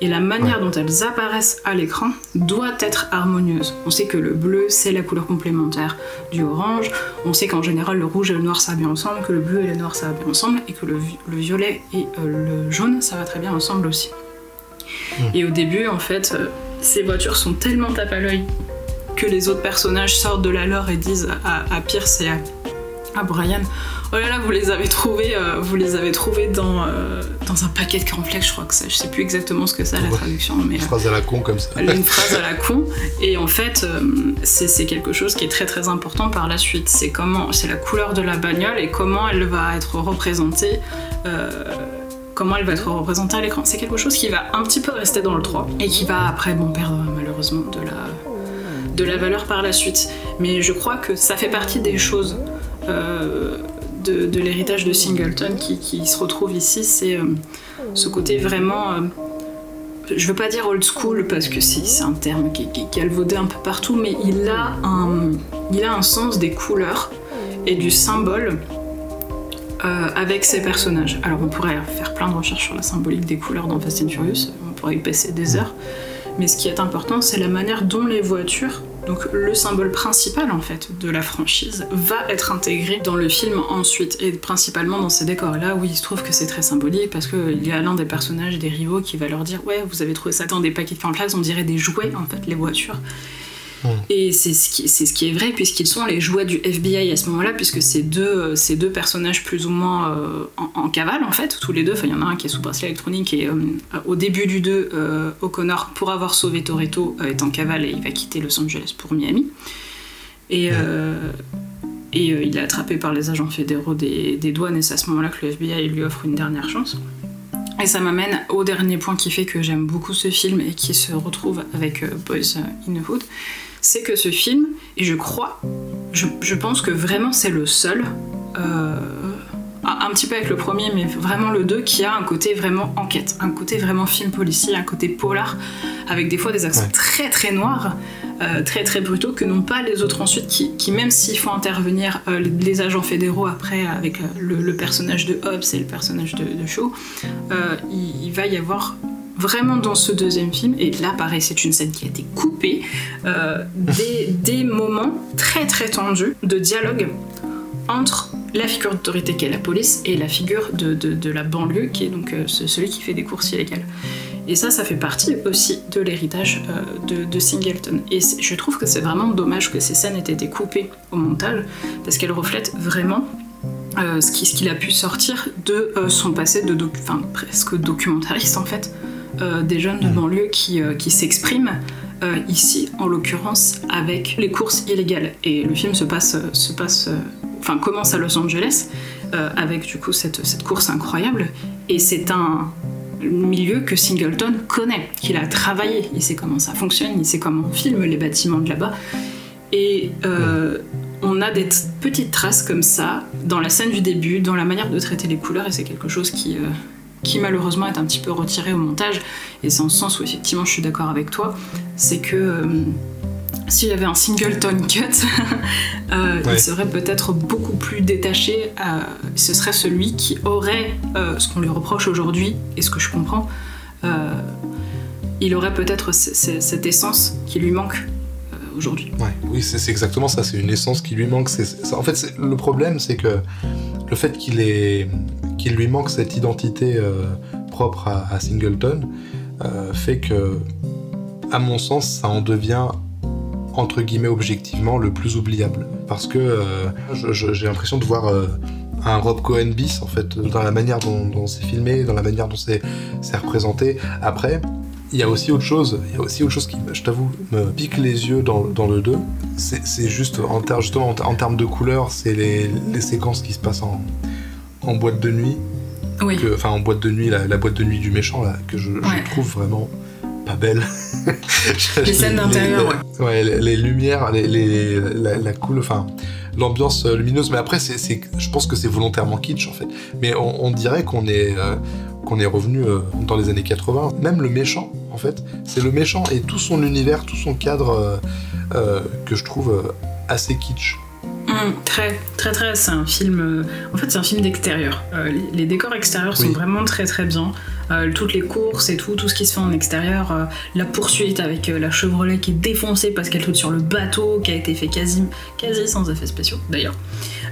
et la manière dont elles apparaissent à l'écran doit être harmonieuse. On sait que le bleu, c'est la couleur complémentaire du orange, on sait qu'en général le rouge et le noir ça va bien ensemble, que le bleu et le noir ça va bien ensemble, et que le, violet et euh, le jaune ça va très bien ensemble aussi. Et au début, en fait, euh, ces voitures sont tellement tape à l'œil que les autres personnages sortent de la lore et disent à, Pierce et à Brian Oh là là, vous les avez trouvés, euh, vous les avez trouvés dans, euh, dans un paquet de cornflakes, je crois que ça, je sais plus exactement ce que c'est la traduction. Mais, une phrase à la con comme ça. Une phrase à la con. Et en fait, euh, c'est quelque chose qui est très très important par la suite. C'est comment, c'est la couleur de la bagnole et comment elle va être représentée. Comment elle va être représentée à l'écran. C'est quelque chose qui va un petit peu rester dans le 3 et qui va après bon, perdre malheureusement de la, de la valeur par la suite. Mais je crois que ça fait partie des choses de, l'héritage de Singleton qui, se retrouve ici, c'est euh, ce côté vraiment. Euh, je veux pas dire old school parce que c'est un terme qui, qui, est galvaudé un peu partout, mais il a, un, il a un sens des couleurs et du symbole euh, avec ses personnages. Alors on pourrait faire plein de recherches sur la symbolique des couleurs dans Fast and Furious, on pourrait y passer des heures, mais ce qui est important c'est la manière dont les voitures donc le symbole principal en fait de la franchise va être intégré dans le film ensuite. Et principalement dans ces décors là où il se trouve que c'est très symbolique parce qu'il y a l'un des personnages des rivaux qui va leur dire ouais vous avez trouvé ça dans des paquets de on dirait des jouets en fait les voitures et c'est ce, qui, est vrai puisqu'ils sont les jouets du FBI à ce moment-là, puisque ces deux, ces deux personnages plus ou moins euh, en, cavale en fait, tous les deux. il y en a un qui est sous bracelet électronique et euh, au début du 2, euh, O'Connor, pour avoir sauvé Toretto, est en cavale et il va quitter Los Angeles pour Miami. Et, il est attrapé par les agents fédéraux des, douanes et c'est à ce moment-là que le FBI lui offre une dernière chance. Et ça m'amène au dernier point qui fait que j'aime beaucoup ce film et qui se retrouve avec Boys in the Hood, c'est que ce film, et je crois, je, pense que vraiment c'est le seul, euh, un, petit peu avec le premier, mais vraiment le 2, qui a un côté vraiment enquête, un côté vraiment film policier, un côté polar, avec des fois des accents très très noirs, euh, très très brutaux, que n'ont pas les autres ensuite, qui, même s'il faut intervenir euh, les, agents fédéraux après, avec le, personnage de Hobbs et le personnage de, de Shaw, il va y avoir vraiment dans ce deuxième film, et là pareil c'est une scène qui a été coupée, euh, des, moments très très tendus de dialogue entre la figure d'autorité qui est la police et la figure de, la banlieue qui est donc euh, celui qui fait des courses illégales. Et ça, ça fait partie aussi de l'héritage euh, de, Singleton. Et je trouve que c'est vraiment dommage que ces scènes aient été coupées au montage, parce qu'elles reflètent vraiment ce qu'il a pu sortir de son passé de presque documentariste en fait, euh, des jeunes de banlieue qui, euh, qui s'expriment euh, ici, en l'occurrence, avec les courses illégales. Et le film se passe, se passe enfin commence à Los Angeles avec du coup cette, cette course incroyable. Et c'est un, milieu que Singleton connaît, qu'il a travaillé, il sait comment ça fonctionne, il sait comment on filme les bâtiments de là-bas. Et euh, on a des petites traces comme ça dans la scène du début, dans la manière de traiter les couleurs, et c'est quelque chose qui, euh, qui malheureusement est un petit peu retiré au montage. Et c'est en ce sens où effectivement je suis d'accord avec toi, c'est que euh, s'il y avait un singleton cut, il serait peut-être beaucoup plus détaché. ce serait celui qui aurait ce qu'on lui reproche aujourd'hui, et ce que je comprends, il aurait peut-être cette essence qui lui manque aujourd'hui. oui, c'est exactement ça. C'est une essence qui lui manque. en fait, le problème, c'est que le fait qu'il qu'il lui manque cette identité euh, propre à, Singleton euh, fait que, à mon sens, ça en devient entre guillemets objectivement le plus oubliable. Parce que euh, j'ai l'impression de voir un Rob Cohen bis en fait dans la manière dont, c'est filmé, dans la manière dont c'est représenté. Après, il y a aussi autre chose, il y a aussi autre chose qui, je t'avoue, me pique les yeux dans, le 2. C'est juste, en justement, en, termes de couleurs, c'est les, séquences qui se passent en, boîte de nuit. Oui. Enfin, en boîte de nuit, la, boîte de nuit du méchant, là, que je, trouve vraiment pas belle. les scènes d'intérieur, ouais. ouais. les, lumières, les, la, enfin, l'ambiance lumineuse. Mais après, c'est, je pense que c'est volontairement kitsch, en fait. Mais on, dirait qu'on est, euh, qu'on est revenu euh, dans les années 80. Même le méchant, en fait, c'est le méchant et tout son univers, tout son cadre euh, euh, que je trouve assez kitsch. Mmh, très, très, très. C'est un film. en fait, c'est un film d'extérieur. les, décors extérieurs sont vraiment très, très bien. toutes les courses et tout, tout ce qui se fait en extérieur. la poursuite avec la Chevrolet qui est défoncée parce qu'elle saute sur le bateau, qui a été fait quasi, quasi sans effets spéciaux d'ailleurs.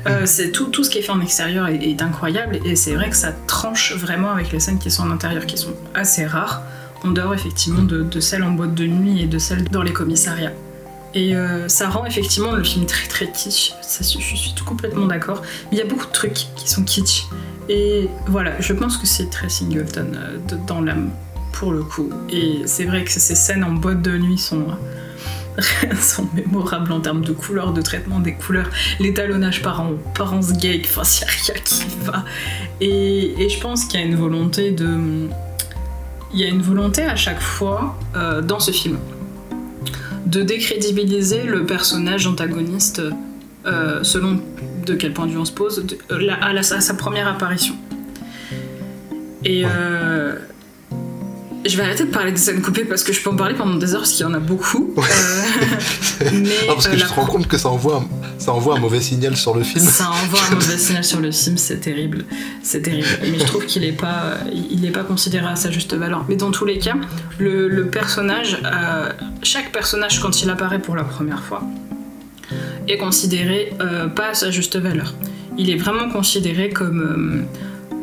Euh, c'est tout, tout ce qui est fait en extérieur est, incroyable et c'est vrai que ça tranche vraiment avec les scènes qui sont en intérieur qui sont assez rares en dehors effectivement de, celles en boîte de nuit et de celles dans les commissariats. Et euh, ça rend effectivement le film très très kitsch, ça, je suis tout complètement d'accord. Il y a beaucoup de trucs qui sont kitsch. Et voilà, je pense que c'est très Singleton euh, dans l'âme pour le coup. Et c'est vrai que ces scènes en boîte de nuit sont sont mémorables en termes de couleurs, de traitement des couleurs, l'étalonnage par en, par enfin, il n'y a rien qui va. Et, je pense qu'il y a une volonté de. Il y a une volonté à chaque fois euh, dans ce film de décrédibiliser le personnage antagoniste euh, selon de quel point de vue on se pose à, sa première apparition. Et, euh, je vais arrêter de parler des scènes coupées parce que je peux en parler pendant des heures parce qu'il y en a beaucoup. Euh, mais parce que euh, je te rends compte que ça envoie, ça envoie un mauvais signal sur le film. Ça envoie un mauvais signal sur le film, c'est terrible. C'est terrible. Mais je trouve qu'il n'est pas, il est pas considéré à sa juste valeur. Mais dans tous les cas, le, personnage, euh, chaque personnage quand il apparaît pour la première fois, est considéré pas à sa juste valeur. Il est vraiment considéré comme,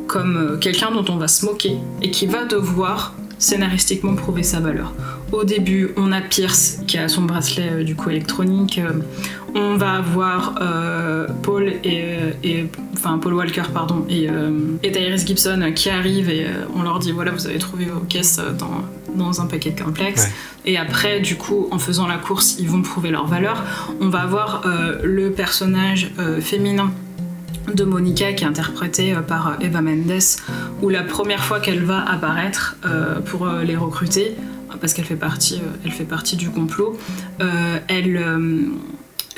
comme quelqu'un dont on va se moquer et qui va devoir scénaristiquement prouver sa valeur. Au début, on a Pierce qui a son bracelet euh, du coup électronique. Euh, on va avoir euh, Paul et, enfin Paul Walker pardon et, et Tyrese Gibson qui arrivent et on leur dit voilà vous avez trouvé vos caisses dans, dans un paquet de complexe. Et après, du coup, en faisant la course, ils vont prouver leur valeur. On va avoir le personnage féminin de Monica qui est interprétée euh, par euh, Eva Mendes où la première fois qu'elle va apparaître euh, pour les recruter parce qu'elle fait partie elle fait partie du complot elle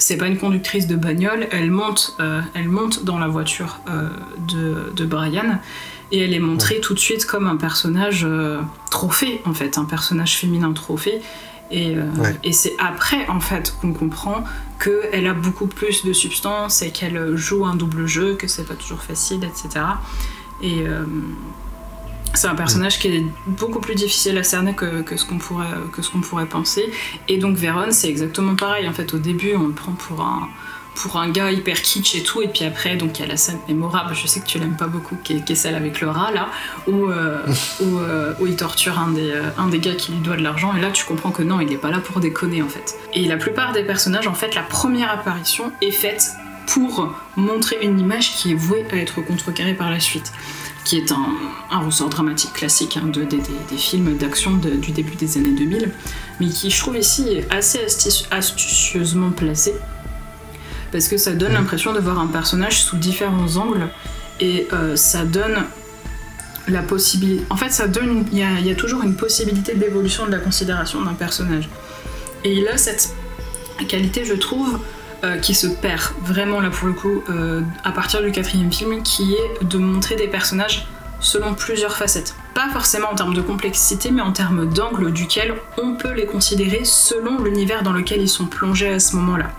c'est pas une conductrice de bagnole elle monte elle monte dans la voiture de, de, Brian et elle est montrée tout de suite comme un personnage trophée en fait un personnage féminin trophée. Euh, et, c'est après, en fait, qu'on comprend qu'elle a beaucoup plus de substance et qu'elle joue un double jeu, que c'est pas toujours facile, etc. Et euh, c'est un personnage qui est beaucoup plus difficile à cerner que, que ce qu'on pourrait, que ce qu'on pourrait penser. Et donc, Véron, c'est exactement pareil. En fait, au début, on le prend pour un pour un gars hyper kitsch et tout. Et puis après, donc il y a la scène mémorable, je sais que tu l'aimes pas beaucoup, qui est, celle avec le rat là, où, euh, euh, où, il torture un des, euh, un des gars qui lui doit de l'argent. Et là, tu comprends que non, il n'est pas là pour déconner en fait. Et la plupart des personnages, en fait, la première apparition est faite pour montrer une image qui est vouée à être contrecarrée par la suite qui est un, un ressort dramatique classique hein, de, des, des, films d'action du début des années 2000, mais qui je trouve ici est assez astucieusement placé parce que ça donne l'impression de voir un personnage sous différents angles et euh, ça donne la possibilité. En fait, ça donne. Il y a, il y a toujours une possibilité d'évolution de la considération d'un personnage. Et il a cette qualité, je trouve, euh, qui se perd vraiment là pour le coup euh, à partir du quatrième film, qui est de montrer des personnages selon plusieurs facettes. Pas forcément en termes de complexité, mais en termes d'angle duquel on peut les considérer selon l'univers dans lequel ils sont plongés à ce moment-là,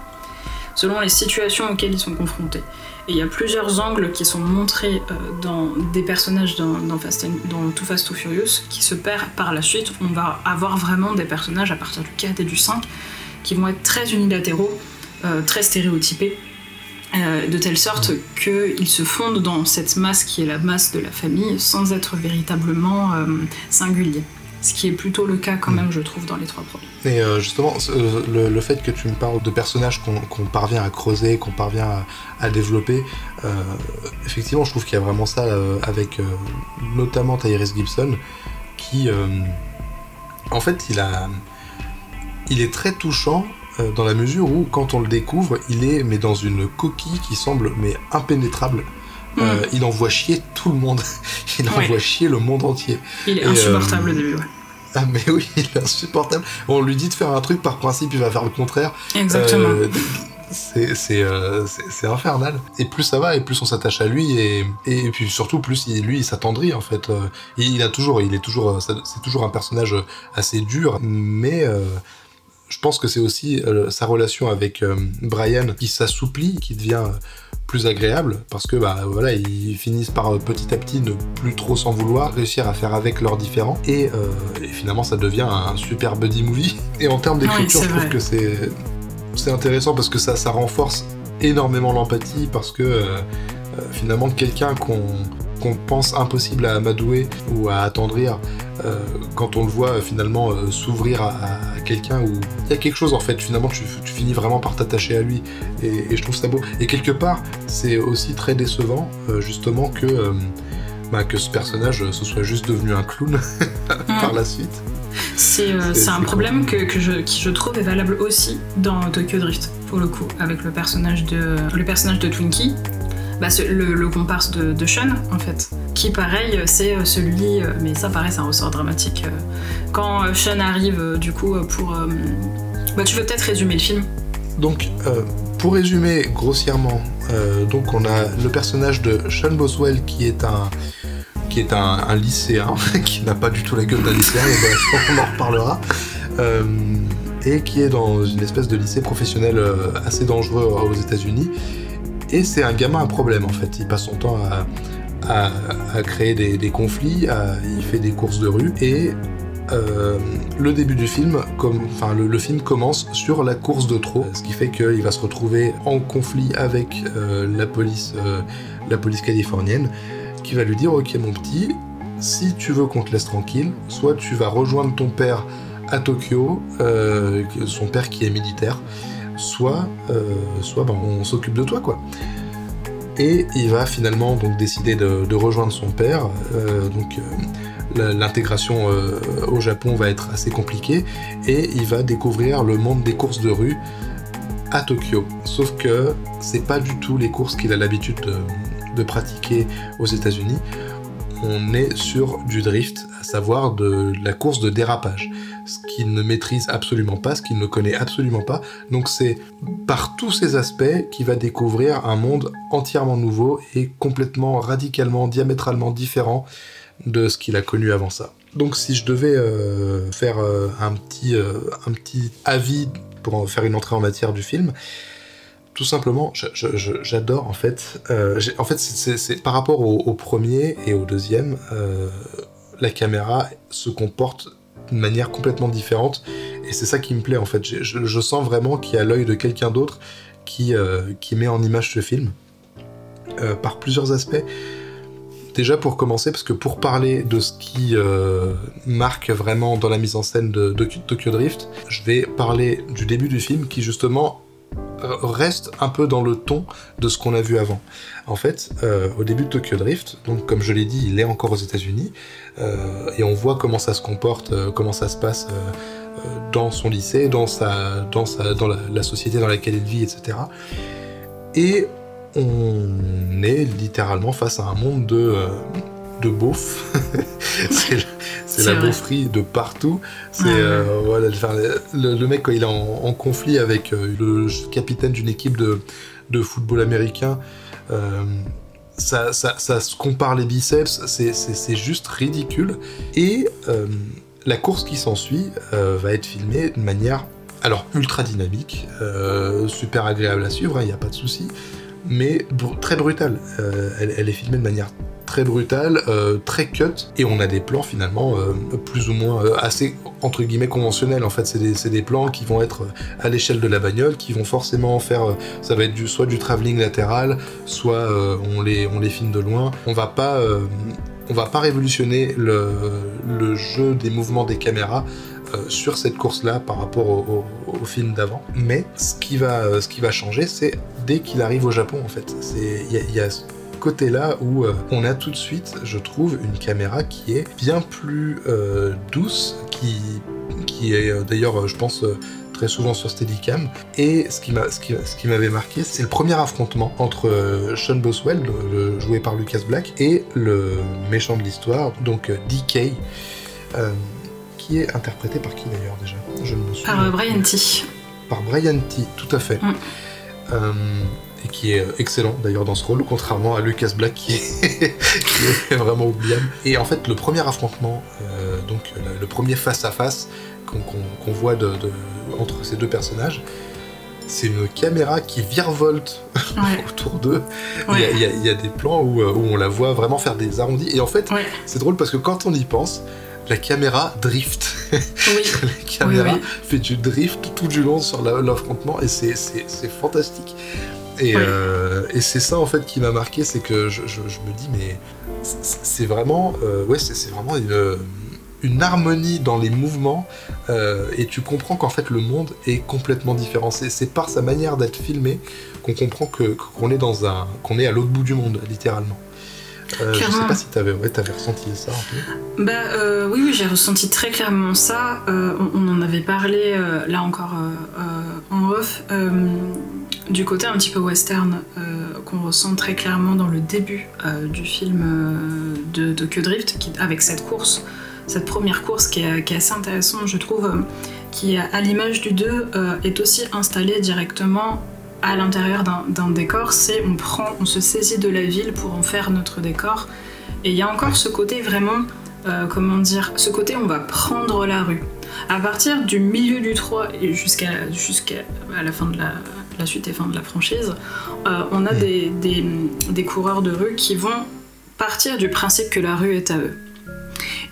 selon les situations auxquelles ils sont confrontés. Et il y a plusieurs angles qui sont montrés euh, dans des personnages dans, Fast dans Too Fast Too Furious qui se perdent par la suite. On va avoir vraiment des personnages à partir du 4 et du 5 qui vont être très unilatéraux, très stéréotypés, euh, de telle sorte qu'ils se fondent dans cette masse qui est la masse de la famille sans être véritablement euh, singuliers. Ce qui est plutôt le cas quand même, je trouve, dans les trois premiers. Et euh, justement, euh, le, le fait que tu me parles de personnages qu'on parvient à creuser, qu'on parvient à, à développer, euh, effectivement, je trouve qu'il y a vraiment ça euh, avec euh, notamment Tyrese Gibson, qui, euh, en fait, il a, il est très touchant euh, dans la mesure où, quand on le découvre, il est mais dans une coquille qui semble mais impénétrable. Euh, il envoie chier tout le monde. il Ouais. envoie chier le monde entier. Il est Et, insupportable euh, au début, ouais. Ah mais oui, il est insupportable. On lui dit de faire un truc, par principe, il va faire le contraire. Exactement. Euh, c'est euh, infernal. Et plus ça va, et plus on s'attache à lui, et, et puis surtout plus il, lui il s'attendrit en fait. Il a toujours, il est toujours, c'est toujours un personnage assez dur, mais euh, je pense que c'est aussi euh, sa relation avec euh, Brian qui s'assouplit, qui devient euh, plus agréable parce que bah voilà ils finissent par petit à petit ne plus trop s'en vouloir réussir à faire avec leurs différends et, et finalement ça devient un super buddy movie. Et en termes d'écriture Oui, je trouve que c'est c'est intéressant parce que ça ça renforce énormément l'empathie parce que finalement quelqu'un qu'on qu'on pense impossible à amadouer ou à attendrir euh, quand on le voit euh, finalement euh, s'ouvrir à, à quelqu'un où il y a quelque chose en fait finalement tu, tu finis vraiment par t'attacher à lui et, et je trouve ça beau. Et quelque part c'est aussi très décevant euh, justement que bah, que ce personnage ce soit juste devenu un clown par la suite. C'est un problème que, que je, qui je trouve est valable aussi dans Tokyo Drift, pour le coup, avec le personnage de, le personnage de Twinkie, bah, le, comparse de, Sean, en fait, qui, pareil, c'est euh, celui, euh, mais ça, pareil, c'est un ressort dramatique. euh, Quand Sean arrive, du coup, pour... bah, tu veux peut-être résumer le film Donc, pour résumer grossièrement, donc on a le personnage de Sean Boswell qui est un qui est un, lycéen qui n'a pas du tout la gueule d'un lycéen, mais bref, on en reparlera, et qui est dans une espèce de lycée professionnel assez dangereux aux États-Unis. Et c'est un gamin à problème en fait. Il passe son temps à, créer des, conflits, il fait des courses de rue et euh, le début du film, enfin le, film commence sur la course de trop, ce qui fait qu'il va se retrouver en conflit avec euh, la police, euh, la police californienne, qui va lui dire ok mon petit, si tu veux qu'on te laisse tranquille, soit tu vas rejoindre ton père à Tokyo, son père qui est militaire, soit, euh, on s'occupe de toi quoi. Et il va finalement donc décider de, rejoindre son père. euh, donc euh, l'intégration au Japon va être assez compliquée et il va découvrir le monde des courses de rue à Tokyo. Sauf que c'est pas du tout les courses qu'il a l'habitude de, de pratiquer aux États-Unis. On est sur du drift, à savoir de la course de dérapage, ce qu'il ne maîtrise absolument pas, ce qu'il ne connaît absolument pas. Donc c'est par tous ces aspects qu'il va découvrir un monde entièrement nouveau et complètement, radicalement, diamétralement différent de ce qu'il a connu avant ça. Donc si je devais euh, faire euh, un, petit, euh, un petit avis pour faire une entrée en matière du film, tout simplement, j'adore en fait. en fait, c'est- par rapport au, premier et au deuxième, la caméra se comporte d'une manière complètement différente et c'est ça qui me plaît en fait. Je, je sens vraiment qu'il y a l'œil de quelqu'un d'autre qui, euh, qui met en image ce film euh, par plusieurs aspects. Déjà pour commencer, parce que pour parler de ce qui euh, marque vraiment dans la mise en scène de, Tokyo Drift, je vais parler du début du film qui justement reste un peu dans le ton de ce qu'on a vu avant. En fait, euh, au début de Tokyo Drift, donc comme je l'ai dit, il est encore aux États-Unis euh, et on voit comment ça se comporte, euh, comment ça se passe dans son lycée, dans sa, dans sa, dans la, société dans laquelle il vit, etc. Et on est littéralement face à un monde de, de beauf. c'est la beaufrie de partout. C'est voilà, le, mec quand il est en, conflit avec le capitaine d'une équipe de, de, football américain. Ça, ça, ça, se compare les biceps, c'est juste ridicule. Et la course qui s'ensuit euh, va être filmée de manière alors ultra dynamique, euh, super agréable à suivre, il hein, n'y a pas de souci, mais très brutale. Euh, elle, est filmée de manière très brutale, très cut, et on a des plans finalement plus ou moins assez entre guillemets conventionnels. En fait, c'est des, plans qui vont être à l'échelle de la bagnole, qui vont forcément faire, ça va être soit du travelling latéral, soit on les filme de loin. On va pas on va pas révolutionner le, jeu des mouvements des caméras euh, sur cette course-là par rapport au, film d'avant. Mais ce qui va, ce qui va changer, c'est dès qu'il arrive au Japon, en fait. Il y, a ce côté-là où euh, on a tout de suite, je trouve, une caméra qui est bien plus euh, douce, qui, qui est d'ailleurs, je pense, souvent sur Steadicam. Et ce qui, m'a, ce qui, m'avait marqué, c'est le premier affrontement entre euh, Sean Boswell, joué par Lucas Black, et le méchant de l'histoire, donc euh, DK, euh, qui est interprété par qui d'ailleurs déjà? Je me souviens. Par Brian T. Par Brian T, tout à fait. Mm. Et qui est excellent d'ailleurs dans ce rôle, contrairement à Lucas Black qui est, vraiment oubliable. Et en fait, le premier affrontement, donc le, premier face à face qu'on, voit de, entre ces deux personnages, c'est une caméra qui virevolte autour d'eux. Il, y a des plans euh, où, on la voit vraiment faire des arrondis. Et en fait, c'est drôle parce que quand on y pense, la caméra drift. Oui. la caméra fait du drift tout du long sur l'affrontement et c'est fantastique. Euh, et, c'est ça en fait qui m'a marqué, c'est que je, me dis mais c'est vraiment, euh, ouais, c'est vraiment une une harmonie dans les mouvements euh, et tu comprends qu'en fait le monde est complètement différent. C'est par sa manière d'être filmé qu'on comprend que qu'on est dans un qu'on est à l'autre bout du monde littéralement. Euh, je sais pas si tu avais, ouais, ressenti ça un peu. Bah euh, oui, oui j'ai ressenti très clairement ça. Euh, on, en avait parlé là encore en off du côté un petit peu western qu'on ressent très clairement dans le début du film de, de Que Drift, qui, avec cette course cette première course qui est, assez intéressante, je trouve, euh, qui, à l'image du 2, euh, est aussi installée directement à l'intérieur d'un décor. C'est on prend, on se saisit de la ville pour en faire notre décor. Et il y a encore ce côté vraiment, euh, comment dire, ce côté on va prendre la rue. À partir du milieu du 3 et jusqu'à la fin de la, suite et fin de la franchise, on a des, des coureurs de rue qui vont partir du principe que la rue est à eux.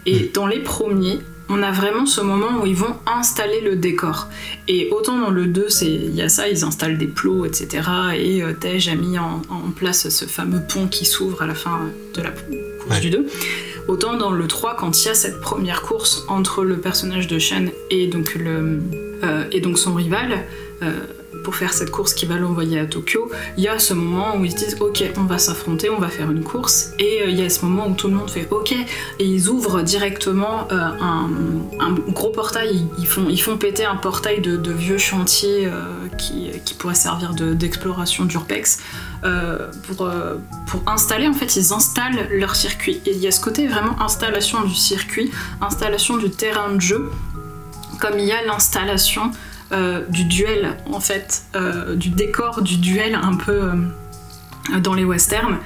Et mm. dans les premiers, on a vraiment ce moment où ils vont installer le décor. Et autant dans le 2, il y a ça, ils installent des plots, etc. Et euh, Tej a mis en, place ce fameux pont qui s'ouvre à la fin de la course du 2. Autant dans le 3, quand il y a cette première course entre le personnage de Shen et donc, le, euh, et donc son rival, euh, faire cette course qui va l'envoyer à Tokyo, il y a ce moment où ils se disent ok on va s'affronter, on va faire une course. Et euh, il y a ce moment où tout le monde fait ok. Et ils ouvrent directement euh, un, gros portail, ils font, ils font péter un portail de, vieux chantiers euh, qui, pourrait servir d'exploration d'urbex pour, pour installer en fait ils installent leur circuit. Et il y a ce côté vraiment installation du circuit, installation du terrain de jeu comme il y a l'installation euh, du duel, en fait, euh, du décor du duel un peu euh, dans les westerns.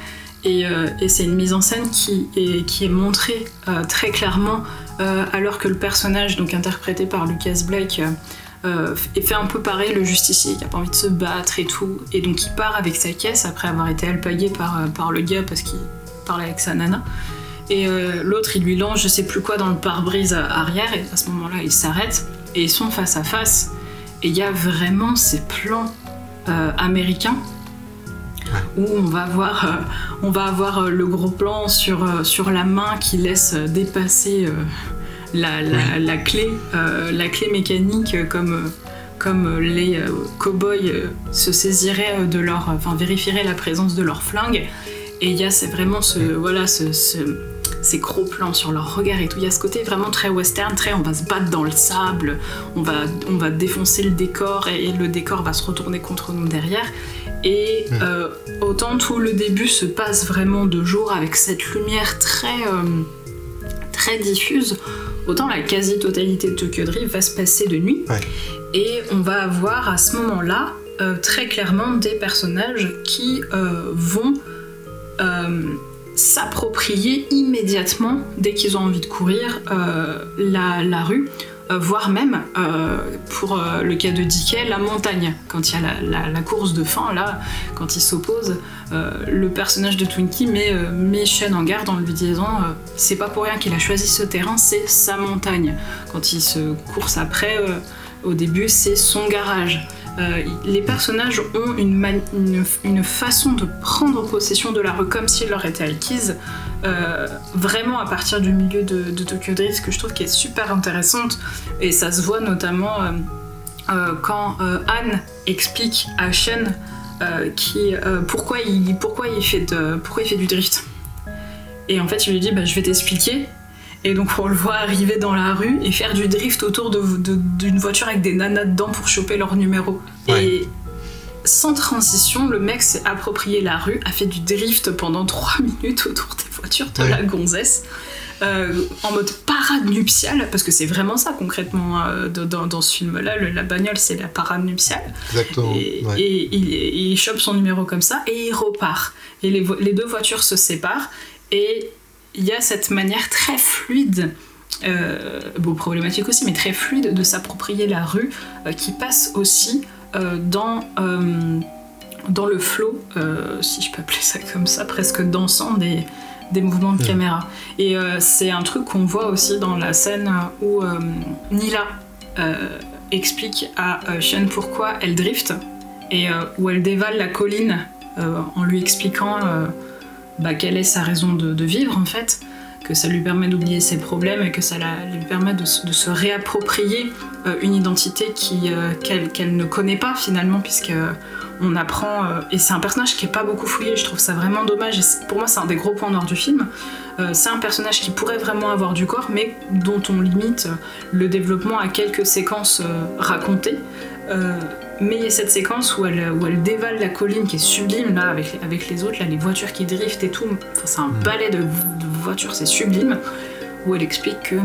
Et, c'est une mise en scène qui est, qui est montrée très clairement, alors que le personnage, donc interprété par Lucas Blake, est fait un peu pareil, le justicier, qui a pas envie de se battre et tout. Et donc il part avec sa caisse après avoir été alpagué par, par le gars parce qu'il parlait avec sa nana. Et l'autre, il lui lance je sais plus quoi dans le pare-brise arrière, et à ce moment-là, il s'arrête, et ils sont face à face. Et il y a vraiment ces plans euh, américains où on va euh, on va avoir euh, le gros plan sur, sur la main qui laisse dépasser la, la, clé, la clé mécanique comme, comme les cow-boys se saisiraient de leur, enfin vérifieraient la présence de leur flingue. Et il y a c'est vraiment ce, voilà, ce ces gros plans sur leur regard et tout. Il y a ce côté vraiment très western, très on va se battre dans le sable, on va, on va défoncer le décor et, le décor va se retourner contre nous derrière. Et euh, autant tout le début se passe vraiment de jour avec cette lumière très, euh, très diffuse, autant la quasi-totalité de Tokyo Drift va se passer de nuit. Ouais. Et on va avoir à ce moment-là euh, très clairement des personnages qui vont s'approprier immédiatement, dès qu'ils ont envie de courir, euh, la, la rue, euh, voire même, euh, pour le cas de Dickey, la montagne. Quand il y a la, course de fin, là, quand il s'oppose, le personnage de Twinkie met, met en garde en lui disant c'est pas pour rien qu'il a choisi ce terrain, c'est sa montagne. Quand il se course après, au début, c'est son garage. Euh, les personnages ont une, façon de prendre possession de la rue comme s'il leur était acquise, euh, vraiment à partir du milieu de, Tokyo Drift, que je trouve qui est super intéressante. Et ça se voit notamment euh, quand Anne explique à Shen qui, pourquoi, il, pourquoi, il fait pourquoi il fait du drift. Et en fait, il lui dit bah, Je vais t'expliquer. Et donc, on le voit arriver dans la rue et faire du drift autour de- de- d'une voiture avec des nanas dedans pour choper leur numéro. Ouais. Et sans transition, le mec s'est approprié la rue, a fait du drift pendant 3 minutes autour des voitures de Ouais. la gonzesse. euh, en mode parade nuptiale, parce que c'est vraiment ça concrètement euh, dans, dans ce film-là, la bagnole c'est la parade nuptiale. Exactement. Et, ouais. et il, il chope son numéro comme ça et il repart. Et les, les deux voitures se séparent et il y a cette manière très fluide, euh, bon problématique aussi, mais très fluide de s'approprier la rue euh, qui passe aussi euh, dans, dans le euh, si je peux appeler ça comme ça, presque dansant des, des mouvements de Mm. caméra. Et c'est un truc qu'on voit aussi dans la scène où Nila explique à Shen pourquoi elle drift et où elle dévale la colline en lui expliquant bah, quelle est sa raison de, vivre en fait, que ça lui permet d'oublier ses problèmes et que ça lui permet de, se- réapproprier euh, une identité euh, qu'elle, ne connaît pas finalement puisque euh, on apprend et c'est un personnage qui est pas beaucoup fouillé, je trouve ça vraiment dommage et pour moi c'est un des gros points noirs du film. C'est un personnage qui pourrait vraiment avoir du corps mais dont on limite le développement à quelques séquences racontées. Euh, mais il y a cette séquence où elle, où elle dévale la colline qui est sublime là avec, avec les autres, là, les voitures qui driftent et tout. Enfin, c'est un balai de, de voitures, c'est sublime. Où elle explique que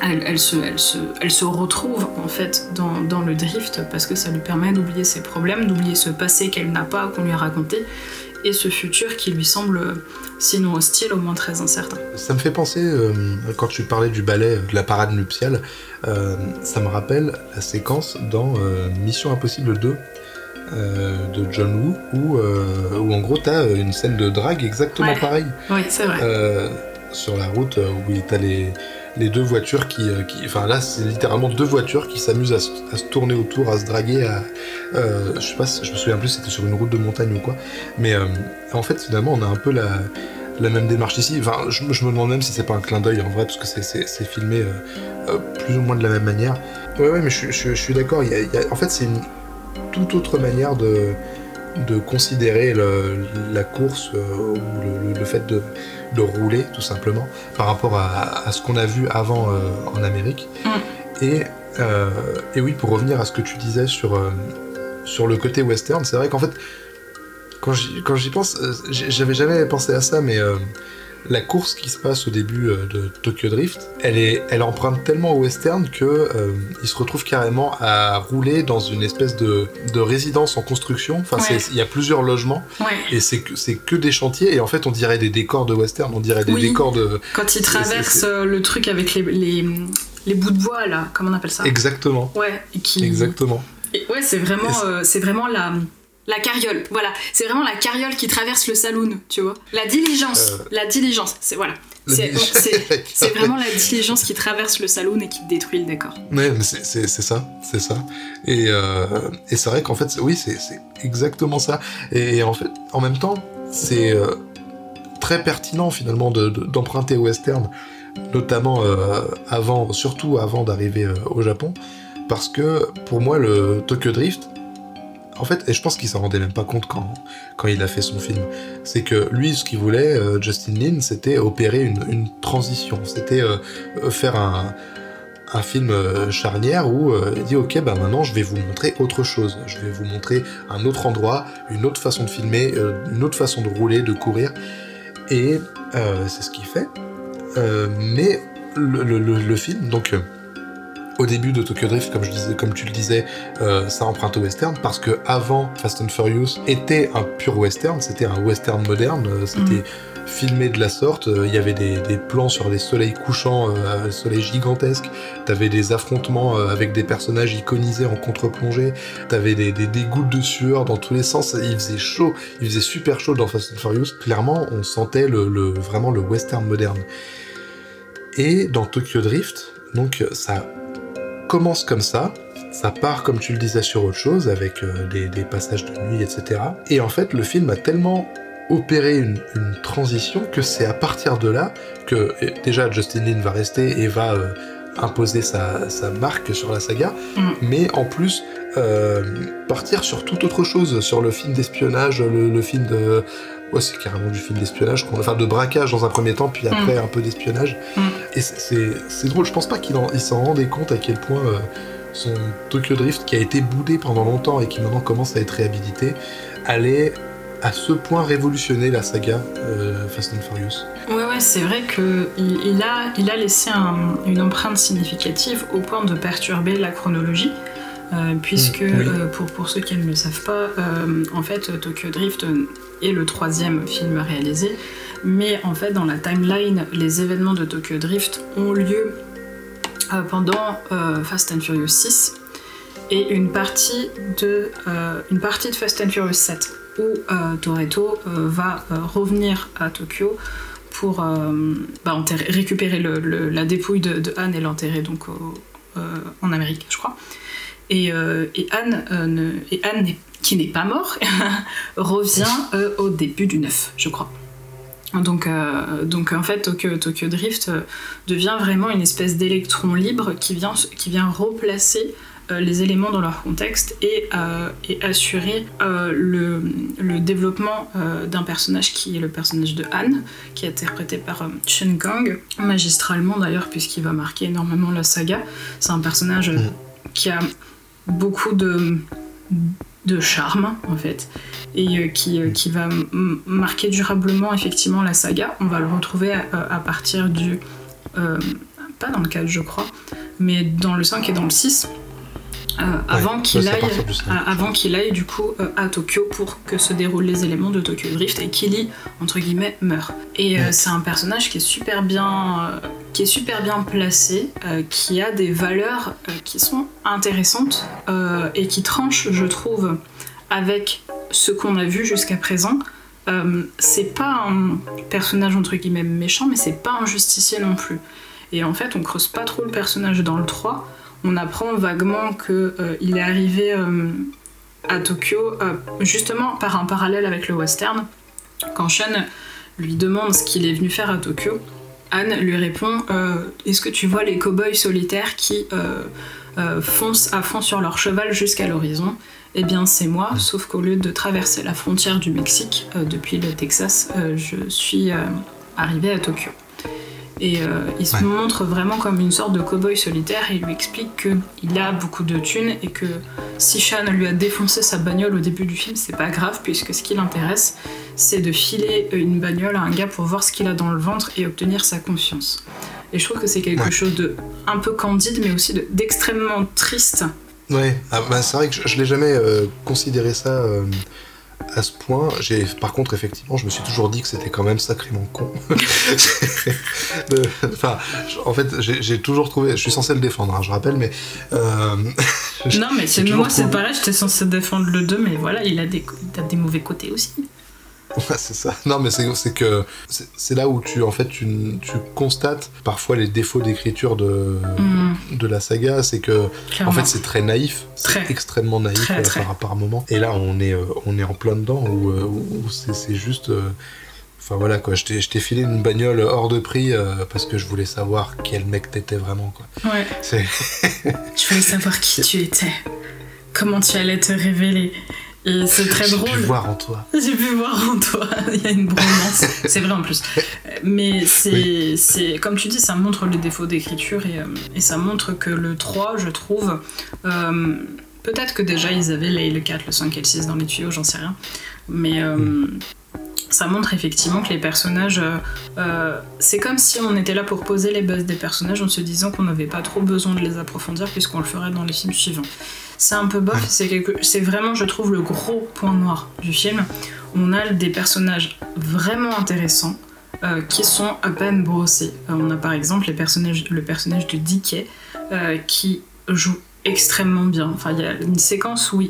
elle, elle se, elle, se, elle se retrouve en fait dans, dans le drift parce que ça lui permet d'oublier ses problèmes, d'oublier ce passé qu'elle n'a pas, qu'on lui a raconté, et ce futur qui lui semble, euh, sinon hostile, au moins très incertain. Ça me fait penser, euh, quand tu parlais du ballet, de la parade nuptiale, euh, ça me rappelle la séquence dans euh, Mission Impossible 2 euh, de John Woo, où, euh, où en gros t'as une scène de drague exactement Ouais. pareille Oui, c'est vrai. euh, sur la route euh, où t'as les, les deux voitures qui, euh, qui. Enfin là, c'est littéralement deux voitures qui s'amusent à, se- tourner autour, à se draguer. À, euh, je sais pas, je me souviens plus c'était sur une route de montagne ou quoi. Mais euh, en fait, finalement, on a un peu la, même démarche ici. Enfin, je, me- demande même si c'est pas un clin d'œil en vrai, parce que c'est- filmé euh, plus ou moins de la même manière. Ouais, mais je, suis- d'accord. En fait, c'est une toute autre manière de, de considérer la course ou le fait de, de rouler, tout simplement, par rapport à, à ce qu'on a vu avant euh, en Amérique. Mm. Et, euh, et oui, pour revenir à ce que tu disais sur, euh, sur le côté western, c'est vrai qu'en fait, quand j'y pense, j'avais jamais pensé à ça, mais la course qui se passe au début euh, de Tokyo Drift, elle, est, elle emprunte tellement au western que euh, il se retrouve carrément à rouler dans une espèce de, de résidence en construction. Enfin, Ouais. il y a plusieurs logements Ouais. et c'est que, c'est que des chantiers et en fait on dirait des décors de western, on dirait des Oui. décors de... Quand il traverse euh, le truc avec les, les, les bouts de bois, là, comment on appelle ça? Exactement, Ouais, qui... exactement. et ouais, c'est vraiment, euh, c'est vraiment la, la carriole. Voilà, c'est vraiment la carriole qui traverse le saloon, tu vois. La diligence, Euh. la diligence, c'est voilà. C'est vraiment la diligence qui traverse le saloon et qui détruit le décor. Ouais, mais c'est ça, c'est ça. Et, euh, et c'est vrai qu'en fait, oui, c'est exactement ça. Et, en fait, en même temps, c'est euh, très pertinent finalement de- de- d'emprunter au western, notamment euh, avant, surtout avant d'arriver au Japon, parce que pour moi, le Tokyo Drift, en fait, et je pense qu'il s'en rendait même pas compte quand, quand il a fait son film, c'est que lui, ce qu'il voulait, euh, Justin Lin, c'était opérer une, une transition, c'était euh, euh, faire un un film charnière où il dit ok bah maintenant je vais vous montrer autre chose, je vais vous montrer un autre endroit, une autre façon de filmer, une autre façon de rouler, de courir, et c'est ce qu'il fait. mais le, le, film, donc au début de Tokyo Drift, comme, je disais, comme tu le disais, euh, ça emprunte au western parce que avant Fast and Furious était un pur western, c'était un western moderne, euh, c'était mhm. filmé de la sorte. Euh, il y avait des, plans sur des soleils couchants, euh, soleils gigantesques. T'avais des affrontements avec des personnages iconisés en contre-plongée. T'avais des, des, des gouttes de sueur dans tous les sens. Il faisait chaud, il faisait super chaud dans Fast and Furious. Clairement, on sentait le, le vraiment le western moderne. Et dans Tokyo Drift, donc ça commence comme ça, ça part, comme tu le disais, sur autre chose, avec euh, des, passages de nuit, etc. Et en fait, le film a tellement opéré une, transition que c'est à partir de là que déjà Justin Lin va rester et va euh, imposer sa, marque sur la saga, mm. mais en plus euh, partir sur toute autre chose, sur le film d'espionnage, le, film de... Ouais, c'est carrément du film d'espionnage, enfin de braquage dans un premier temps, puis après mm. un peu d'espionnage. Mm. Et c'est drôle, je pense pas qu'il s'en rendait compte à quel point euh, son Tokyo Drift, qui a été boudé pendant longtemps et qui maintenant commence à être réhabilité, allait à ce point révolutionner la saga euh, Fast and Furious. Ouais, ouais, c'est vrai qu'il il a, il a laissé une empreinte significative au point de perturber la chronologie. Euh, puisque mm, euh, pour, pour ceux qui ne le savent pas, euh, en fait Tokyo Drift le troisième film réalisé, mais en fait dans la timeline, les événements de Tokyo Drift ont lieu pendant Fast and Furious 6 et une partie de, une partie de Fast and Furious 7 où Toretto va revenir à Tokyo pour bah, récupérer la dépouille de, Anne et l'enterrer donc en Amérique, je crois. Et, euh, Anne, euh, et Anne qui n'est pas mort, revient euh, au début du 9, je crois. Donc, donc en fait, Tokyo, Tokyo Drift devient vraiment une espèce d'électron libre qui vient, qui vient replacer les éléments dans leur contexte et, et assurer le, le, développement d'un personnage qui est le personnage de Han, qui est interprété par Shen Kang, magistralement d'ailleurs, puisqu'il va marquer énormément la saga. C'est un personnage mm. qui a beaucoup de, de charme en fait et euh, qui, euh, qui va marquer durablement effectivement la saga. On va le retrouver à, à partir du... Euh, pas dans le 4 je crois, mais dans le 5 et dans le 6. Euh, avant qu'il aille, avant qu'il aille du coup euh, à Tokyo pour que se déroulent les éléments de Tokyo Drift et Kili entre guillemets meurt. Et euh, c'est un personnage qui est super bien, qui est super bien placé, qui a des valeurs qui sont intéressantes et qui tranchent, je trouve, avec ce qu'on a vu jusqu'à présent. c'est pas un personnage entre guillemets méchant, mais c'est pas un justicier non plus. Et en fait, on creuse pas trop le personnage dans le 3 on apprend vaguement qu'il euh, est arrivé euh, à Tokyo euh, justement par un parallèle avec le western. Quand Sean lui demande ce qu'il est venu faire à Tokyo, Anne lui répond Est-ce que tu vois les cow-boys solitaires qui foncent à fond sur leur cheval jusqu'à l'horizon? Eh bien, c'est moi, sauf qu'au lieu de traverser la frontière du Mexique depuis le Texas, je suis arrivé à Tokyo. Et euh, il se montre vraiment comme une sorte de cow-boy solitaire et il lui explique qu'il a beaucoup de thunes et que si Sean lui a défoncé sa bagnole au début du film, c'est pas grave puisque ce qui l'intéresse, c'est de filer une bagnole à un gars pour voir ce qu'il a dans le ventre et obtenir sa confiance. Et je trouve que c'est quelque chose de un peu candide mais aussi d'extrêmement triste. Ouais, ah, bah, c'est vrai que je, je l'ai jamais euh, considéré ça. Euh, à ce point. J'ai, par contre, effectivement, je me suis toujours dit que c'était quand même sacrément con. enfin, en fait, j'ai, toujours trouvé. Je suis censé le défendre, hein, je rappelle, mais. Euh, non, mais c'est, moi, c'est pareil, j'étais censé défendre le 2, mais voilà, il a des, il a des mauvais côtés aussi. C'est ça. Non, mais c'est que c'est là où tu en fait tu, constates parfois les défauts d'écriture de, mm. de la saga. C'est que en fait c'est très naïf, c'est extrêmement naïf euh, par rapport à un moment. Et là on est euh, on est en plein dedans où, euh, c'est juste. Enfin voilà quoi, je t'ai filé une bagnole hors de prix parce que je voulais savoir quel mec t'étais vraiment quoi. Ouais. je voulais savoir qui tu étais, comment tu allais te révéler. Et c'est très drôle. J'ai pu voir en toi. J'ai pu voir en toi. Il y a une bromance. c'est vrai en plus. Mais c'est, c'est, comme tu dis, ça montre les défauts d'écriture et, euh, et, ça montre que le 3, je trouve. Euh, peut-être que déjà ils avaient les, le 4, le 5 et le 6 dans les tuyaux, j'en sais rien. Mais. Euh, mm. ça montre effectivement que les personnages. c'est comme si on était là pour poser les bases des personnages en se disant qu'on n'avait pas trop besoin de les approfondir puisqu'on le ferait dans les films suivants. C'est un peu bof, c'est quelque... c'est vraiment, je trouve, le gros point noir du film. On a des personnages vraiment intéressants euh, qui sont à peine brossés. Euh, on a par exemple les personnages, le personnage de Dickey euh, qui joue extrêmement bien. Enfin, il y a une séquence où,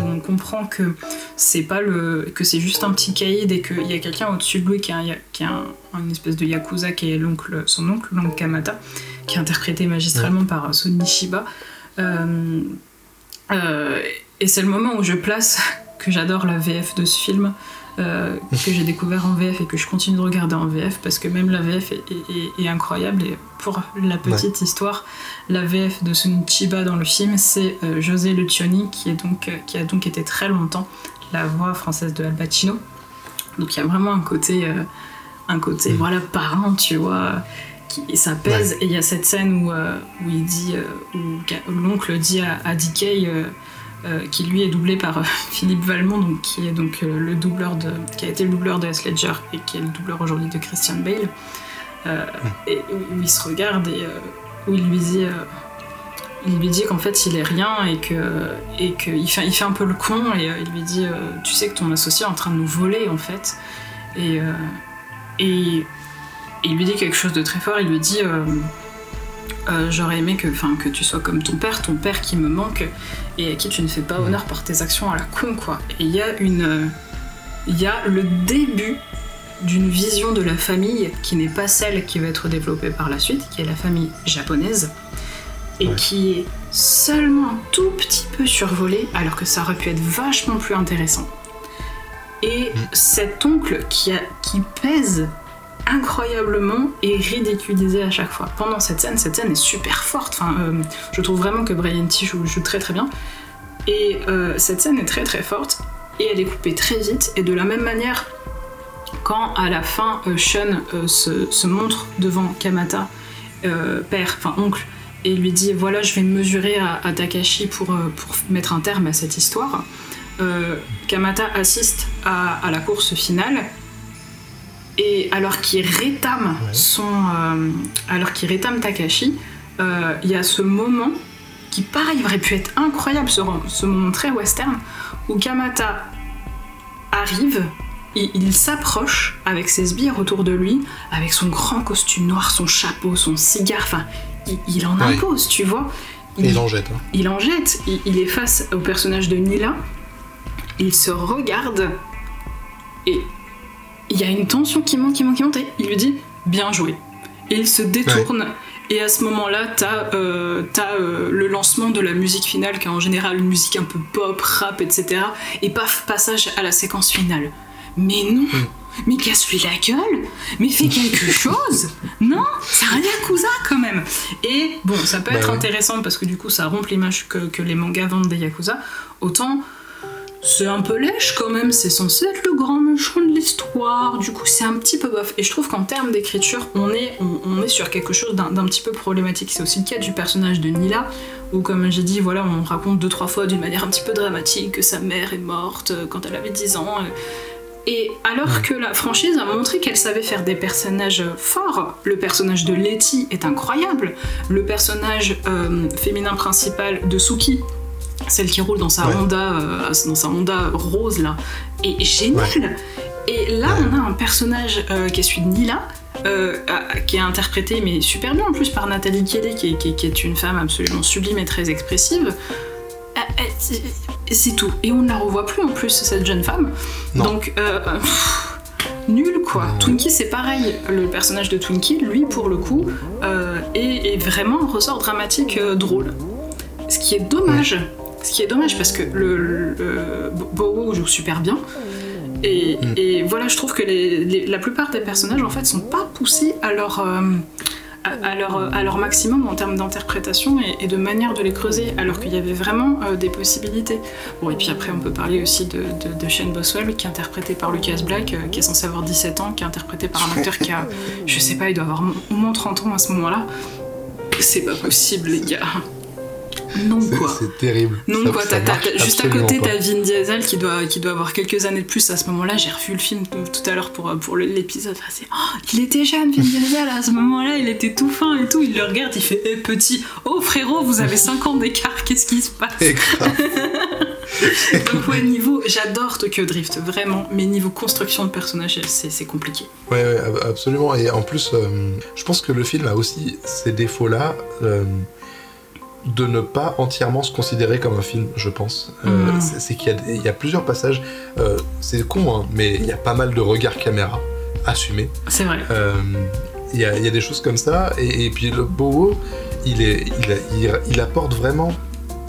on comprend que c'est pas le que c'est juste un petit caïd et qu'il y a quelqu'un au-dessus de lui qui a, qui a une espèce de yakuza qui est l'oncle, son oncle, l'oncle Kamata, qui est interprété magistralement par Sonny Shiba. Euh, et c'est le moment où je place que j'adore la VF de ce film, euh, que j'ai découvert en VF et que je continue de regarder en VF parce que même la VF est, incroyable. Et pour la petite histoire, la VF de Chiba dans le film, c'est euh, José Lucioni qui, est donc, qui a donc été très longtemps la voix française de Al Pacino. Donc il y a vraiment un côté, un côté mm. voilà, parent, tu vois et ça pèse. Et il y a cette scène où, euh, où il dit, euh, où l'oncle dit à, à euh, qui lui est doublé par Philippe Valmont, donc, qui est donc le doubleur de, qui a été le doubleur de S. Ledger et qui est le doubleur aujourd'hui de Christian Bale, et où, il se regarde et où il lui dit il lui dit qu'en fait il est rien et que et qu'il fait, il fait un peu le con et il lui dit tu sais que ton associé est en train de nous voler en fait et, et il lui dit quelque chose de très fort. Il lui dit euh, euh, J'aurais aimé que, que tu sois comme ton père, ton père qui me manque et à qui tu ne fais pas honneur par tes actions à la con, quoi. Et il y a une. Il y a le début d'une vision de la famille qui n'est pas celle qui va être développée par la suite, qui est la famille japonaise, et qui est seulement un tout petit peu survolée, alors que ça aurait pu être vachement plus intéressant. Et mm. cet oncle qui, a, qui pèse incroyablement et ridiculisé à chaque fois. Pendant cette scène, cette scène est super forte. Enfin, euh, je trouve vraiment que Brian T joue, très très bien. Et euh, cette scène est très très forte et elle est coupée très vite. Et de la même manière, quand à la fin euh, Sean se, montre devant Kamata, père, enfin oncle, et lui dit voilà, je vais me mesurer à, Takashi pour, pour mettre un terme à cette histoire. Kamata assiste à la course finale et alors qu'il rétame son, euh, alors qu'il rétame Takashi, euh, il y a ce moment qui, pareil, aurait pu être incroyable, ce, ce moment très western, où Kamata arrive, et il s'approche avec ses sbires autour de lui, avec son grand costume noir, son chapeau, son cigare, enfin, il, en impose, tu vois. Il, en jette. Hein. Il en jette. il, est face au personnage de Nila. Il se regarde et il y a une tension qui monte, qui monte, qui monte, et il lui dit bien joué. Et il se détourne. Et à ce moment-là, t'as euh, euh, le lancement de la musique finale, qui est en général une musique un peu pop, rap, etc. Et paf, passage à la séquence finale. Mais non mm. Mais casse-lui la gueule Mais fais quelque chose Non C'est un Yakuza quand même Et bon, ça peut bah être intéressant parce que du coup ça rompt l'image que, que les mangas vendent des Yakuza. Autant c'est un peu lèche quand même, c'est censé être le grand méchant de l'histoire, du coup c'est un petit peu bof. Et je trouve qu'en termes d'écriture, on est, on, est sur quelque chose d'un petit peu problématique. C'est aussi le cas du personnage de Nila, où comme j'ai dit, voilà, on raconte deux trois fois d'une manière un petit peu dramatique que sa mère est morte euh, quand elle avait 10 ans. Euh. Et alors que la franchise a montré qu'elle savait faire des personnages forts, le personnage de Letty est incroyable, le personnage euh, féminin principal de Suki celle qui roule dans sa Honda, euh, dans sa Honda rose là, est géniale. Et là, on a un personnage euh, qui est celui de Nila, euh, qui est interprété mais super bien en plus par Nathalie Kelly, qui est, une femme absolument sublime et très expressive. C'est tout. Et on ne la revoit plus en plus, cette jeune femme. Donc, nul quoi. Twinkie, c'est pareil. Le personnage de Twinkie, lui, pour le coup, est, est, vraiment un ressort dramatique drôle. Ce qui est dommage, ce qui est dommage parce que le, le Bowo joue super bien. Et, mm. voilà, je trouve que la plupart des personnages en fait sont pas poussés à leur, euh, à, leur, à leur maximum en termes d'interprétation et, de manière de les creuser, alors qu'il y avait vraiment des possibilités. Bon, et puis après, on peut parler aussi de, de, Shane Boswell, qui est interprété par Lucas Black, qui est censé avoir 17 ans, qui est interprété par un acteur qui a, je sais pas, il doit avoir au moins 30 ans à ce moment-là. C'est pas possible, les gars. Non quoi. C'est terrible. Non quoi. juste à côté, t'as Vin Diesel qui doit, qui doit avoir quelques années de plus à ce moment-là. J'ai revu le film tout à l'heure pour, pour l'épisode. oh, il était jeune, Vin Diesel, à ce moment-là. Il était tout fin et tout. Il le regarde, il fait eh, petit. Oh frérot, vous avez 5 ans d'écart. Qu'est-ce qui se passe? Donc ouais, niveau, j'adore Tokyo Drift, vraiment, mais niveau construction de personnages, c'est compliqué. Ouais, ouais, absolument. Et en plus, euh, je pense que le film a aussi ces défauts-là. Euh, de ne pas entièrement se considérer comme un film, je pense. Euh, mm. C'est qu'il y, a plusieurs passages, euh, c'est con, hein, mais il y a pas mal de regards caméra assumés. C'est vrai. Euh, il y, a, des choses comme ça, et, puis le Bowo, il, est, il, apporte vraiment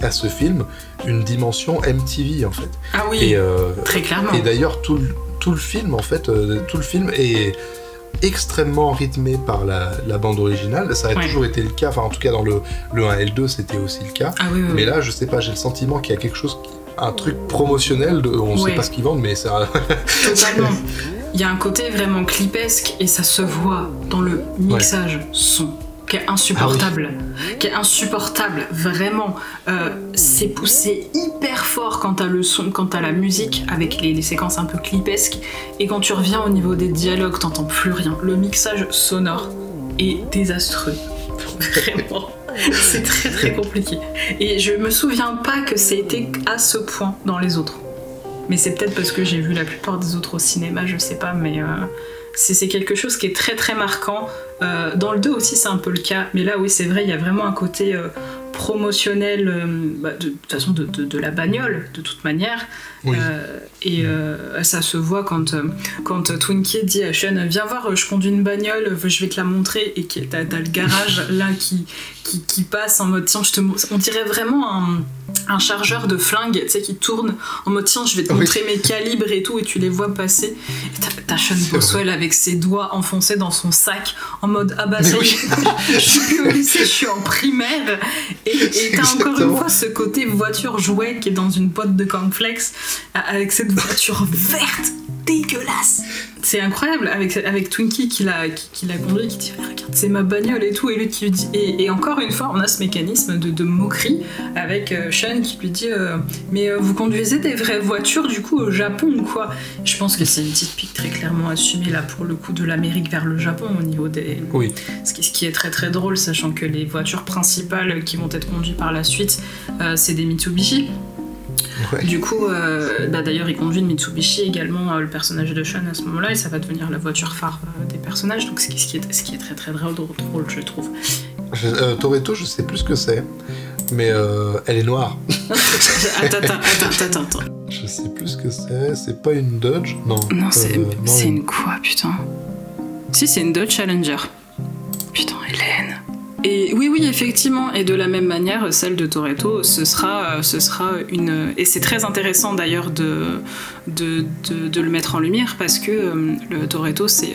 à ce film une dimension MTV en fait. Ah oui, très clairement. Et d'ailleurs tout, tout, le film en fait, tout le film est extrêmement rythmé par la, bande originale. Ça a toujours été le cas, enfin en tout cas dans le, le 1 et le 2 c'était aussi le cas. Ah mais là je sais pas, j'ai le sentiment qu'il y a quelque chose, un truc promotionnel, de, on sait pas ce qu'ils vendent mais ça... Totalement. Il y a un côté vraiment clipesque et ça se voit dans le mixage son qui est insupportable, ah qui est insupportable, vraiment. Euh, c'est poussé hyper fort quand t'as le son, quand t'as la musique, avec les, séquences un peu clipesques, et quand tu reviens au niveau des dialogues, t'entends plus rien. Le mixage sonore est désastreux, vraiment. c'est très très compliqué. Et je me souviens pas que c'était à ce point dans les autres. Mais c'est peut-être parce que j'ai vu la plupart des autres au cinéma, je sais pas, mais... Euh, c'est quelque chose qui est très très marquant. Euh, dans le 2 aussi c'est un peu le cas, mais là oui c'est vrai, il y a vraiment un côté euh, promotionnel euh, bah, de, toute façon de, la bagnole de toute manière. et ça se voit quand, quand Twinkie dit à Sean Viens voir, je conduis une bagnole, je vais te la montrer. Et t'as as le garage là qui, qui, passe en mode Tiens, je te on dirait vraiment un un chargeur de flingue, tu sais, qui tourne en mode tiens, je vais te montrer mes calibres et tout, et tu les vois passer. Et t'as Sean Boswell avec ses doigts enfoncés dans son sac en mode ah bah ça je, suis plus au lycée, je suis en primaire. Et t'as encore une fois ce côté voiture jouet qui est dans une boîte de cornflakes avec cette voiture verte dégueulasse. C'est incroyable avec, avec Twinkie qui l'a qui, l'a conduit, qui dit regarde c'est ma bagnole et tout et lui qui lui dit et, encore une fois on a ce mécanisme de, de moquerie avec euh, Sean qui lui dit euh, mais euh, vous conduisez des vraies voitures du coup au Japon ou quoi? Je pense que c'est une petite pique très clairement assumée là pour le coup de l'Amérique vers le Japon au niveau des oui. ce qui, ce qui est très très drôle sachant que les voitures principales qui vont être conduites par la suite c'est des Mitsubishi du coup, euh, bah, d'ailleurs, il conduit une Mitsubishi également, euh, le personnage de Sean à ce moment-là, et ça va devenir la voiture phare euh, des personnages, donc ce qui, est, ce qui est très très drôle, drôle je trouve. Toretto, je sais plus ce que c'est, mais elle est noire. attends, attends, attends, attends, Je sais plus ce que c'est, c'est pas une Dodge? Non. Non, c'est une quoi, putain? Si, c'est une Dodge Challenger. Putain, Hélène. Et oui, oui, effectivement. Et de la même manière, celle de Toretto, ce sera, ce sera une. Et c'est très intéressant d'ailleurs de de, de, le mettre en lumière parce que euh, le Toretto, c'est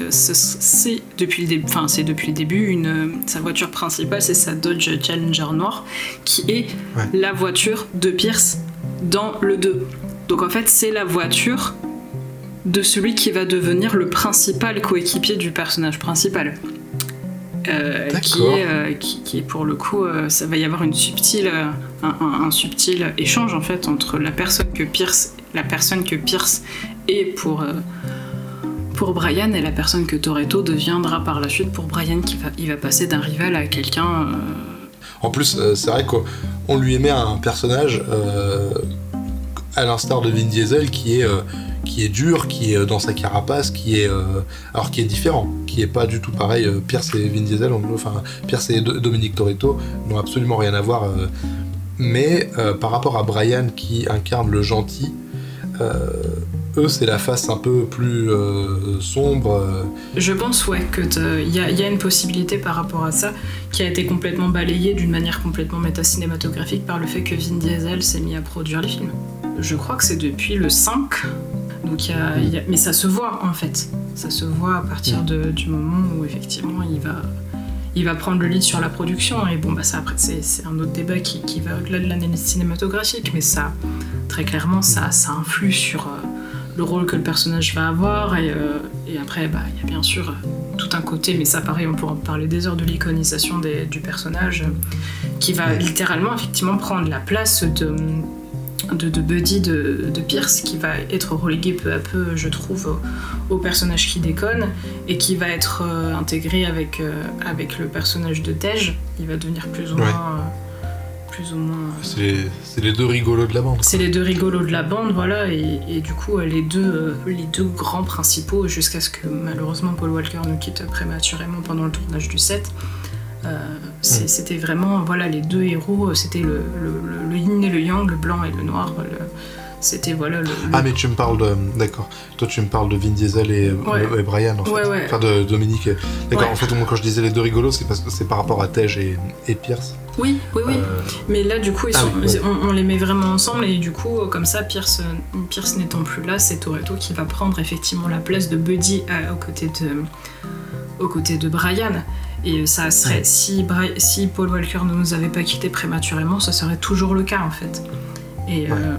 depuis, le début, enfin, depuis le début une, sa voiture principale, c'est sa Dodge Challenger noire, qui est la voiture de Pierce dans le 2. Donc en fait, c'est la voiture de celui qui va devenir le principal coéquipier du personnage principal. Euh, qui, est, euh, qui, est pour le coup, euh, ça va y avoir une subtile, un, subtil échange en fait entre la personne que Pierce, la personne que Pierce est pour pour Brian et la personne que Toretto deviendra par la suite pour Brian qui va, il va passer d'un rival à quelqu'un. En plus, c'est vrai qu'on lui émet un personnage à l'instar de Vin Diesel qui est qui est dur, qui est euh, dans sa carapace, qui est euh, alors qui est différent, qui est pas du tout pareil. Euh, Pierce et Vin Diesel, enfin Pierce et Dominique Toretto n'ont absolument rien à voir. mais par rapport à Brian qui incarne le gentil, eux c'est la face un peu plus sombre. Je pense ouais que il y, y, a une possibilité par rapport à ça qui a été complètement balayée d'une manière complètement métacinématographique par le fait que Vin Diesel s'est mis à produire les films. Je crois que c'est depuis le 5 mais ça se voit en fait. Ça se voit à partir du moment où effectivement il va, il va prendre le lead sur la production. Et bon, bah ça, après, c'est un autre débat qui, qui va au-delà de l'analyse cinématographique, mais ça, très clairement, ça, ça influe sur euh, le rôle que le personnage va avoir. Et, euh, et après, bah, il y a bien sûr euh, tout un côté, mais ça, pareil, on pourra en parler des heures de l'iconisation du personnage, qui va littéralement, effectivement, prendre la place de de, Buddy de, Pierce qui va être relégué peu à peu, je trouve, au, personnage qui déconne et qui va être euh, intégré avec, euh, avec le personnage de Tej. Il va devenir plus ou moins. Euh, plus ou moins. C'est les, deux rigolos de la bande. C'est les deux rigolos de la bande, voilà, et, du coup, les deux, les deux grands principaux, jusqu'à ce que malheureusement Paul Walker nous quitte prématurément pendant le tournage du set. Mm. C'était vraiment, voilà, les deux héros, c'était le, le, yin et le yang, le blanc et le noir. C'était voilà le, Ah mais tu me parles de d'accord. Toi tu me parles de Vin Diesel et, Brian en fait. Enfin de Dominique. D'accord. En fait moi quand je disais les deux rigolos c'est parce que c'est par rapport à Tej et, et, Pierce. Oui oui oui. Euh, mais là du coup ah on, les met vraiment ensemble et du coup comme ça Pierce Pierce n'étant plus là c'est Toretto qui va prendre effectivement la place de Buddy à, aux côtés de aux côtés de Brian. Et ça serait, si, si Paul Walker ne nous avait pas quitté prématurément, ça serait toujours le cas en fait. Et, euh,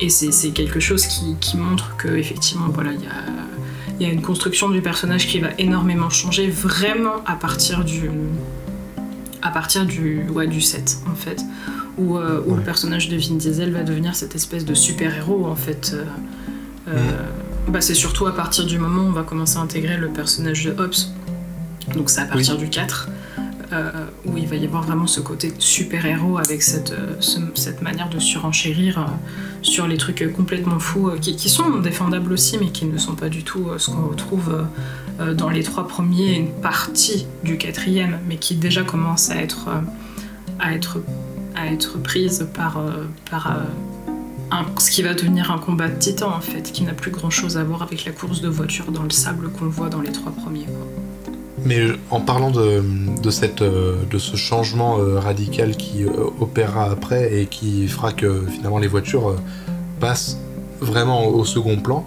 et c'est quelque chose qui, qui montre que effectivement, voilà, il y a, y a, une construction du personnage qui va énormément changer vraiment à partir du à partir du ouais, du set en fait, où, euh, où le personnage de Vin Diesel va devenir cette espèce de super héros en fait. Euh, bah, c'est surtout à partir du moment où on va commencer à intégrer le personnage de Hobbs donc c'est à partir du 4, euh, où il va y avoir vraiment ce côté super-héros avec cette, euh, cette manière de surenchérir euh, sur les trucs complètement fous, qui, sont défendables aussi, mais qui ne sont pas du tout ce qu'on retrouve dans les trois premiers, une partie du quatrième, mais qui déjà commence à être, à être, à être prise par... par ce qui va devenir un combat de titan en fait, qui n'a plus grand chose à voir avec la course de voiture dans le sable qu'on voit dans les trois premiers. Mais en parlant de, cette, euh, de ce changement euh, radical qui euh, opérera après et qui fera que finalement les voitures passent vraiment au second plan,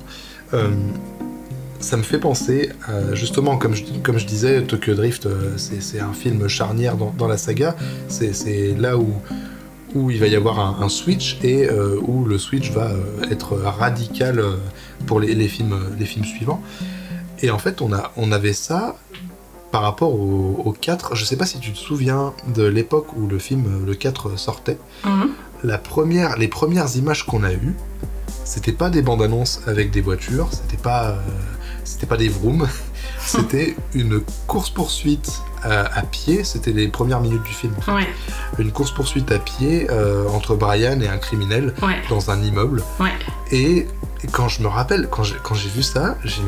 ça me fait penser, justement, comme je, comme je disais, Tokyo Drift, c'est un film charnière dans, la saga. C'est là où, où il va y avoir un, switch et où le switch va être radical pour les, films, les films suivants. Et en fait, on, a, on avait ça par rapport au, 4, je sais pas si tu te souviens de l'époque où le film le 4 sortait. Mhm. La première, les premières images qu'on a eues, c'était pas des bandes annonces avec des voitures, c'était pas, euh, c'était pas des vrooms, c'était une course poursuite à, pied. C'était les premières minutes du film. Une course poursuite à pied euh, entre Brian et un criminel dans un immeuble. Et, quand je me rappelle, quand j'ai vu ça, j'ai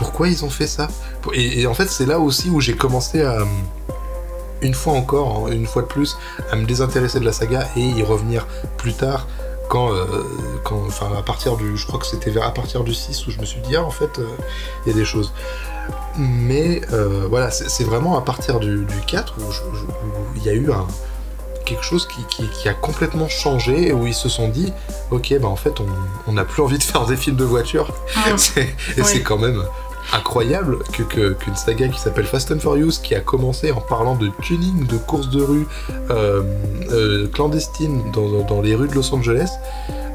pourquoi ils ont fait ça et, en fait, c'est là aussi où j'ai commencé à, une fois encore, hein, une fois de plus, à me désintéresser de la saga et y revenir plus tard. Quand, euh, quand, enfin, à partir du, je crois que c'était à partir du 6 où je me suis dit, ah, en fait, euh, il y a des choses. Mais euh, voilà, c'est vraiment à partir du, 4 où il y a eu un, quelque chose qui, a complètement changé, où ils se sont dit, ok, bah en fait, on n'a plus envie de faire des films de voiture. Ah. et c'est quand même incroyable qu'une que, saga qui s'appelle Fast and Furious, qui a commencé en parlant de tuning, de courses de rue euh, euh, clandestines dans, les rues de Los Angeles,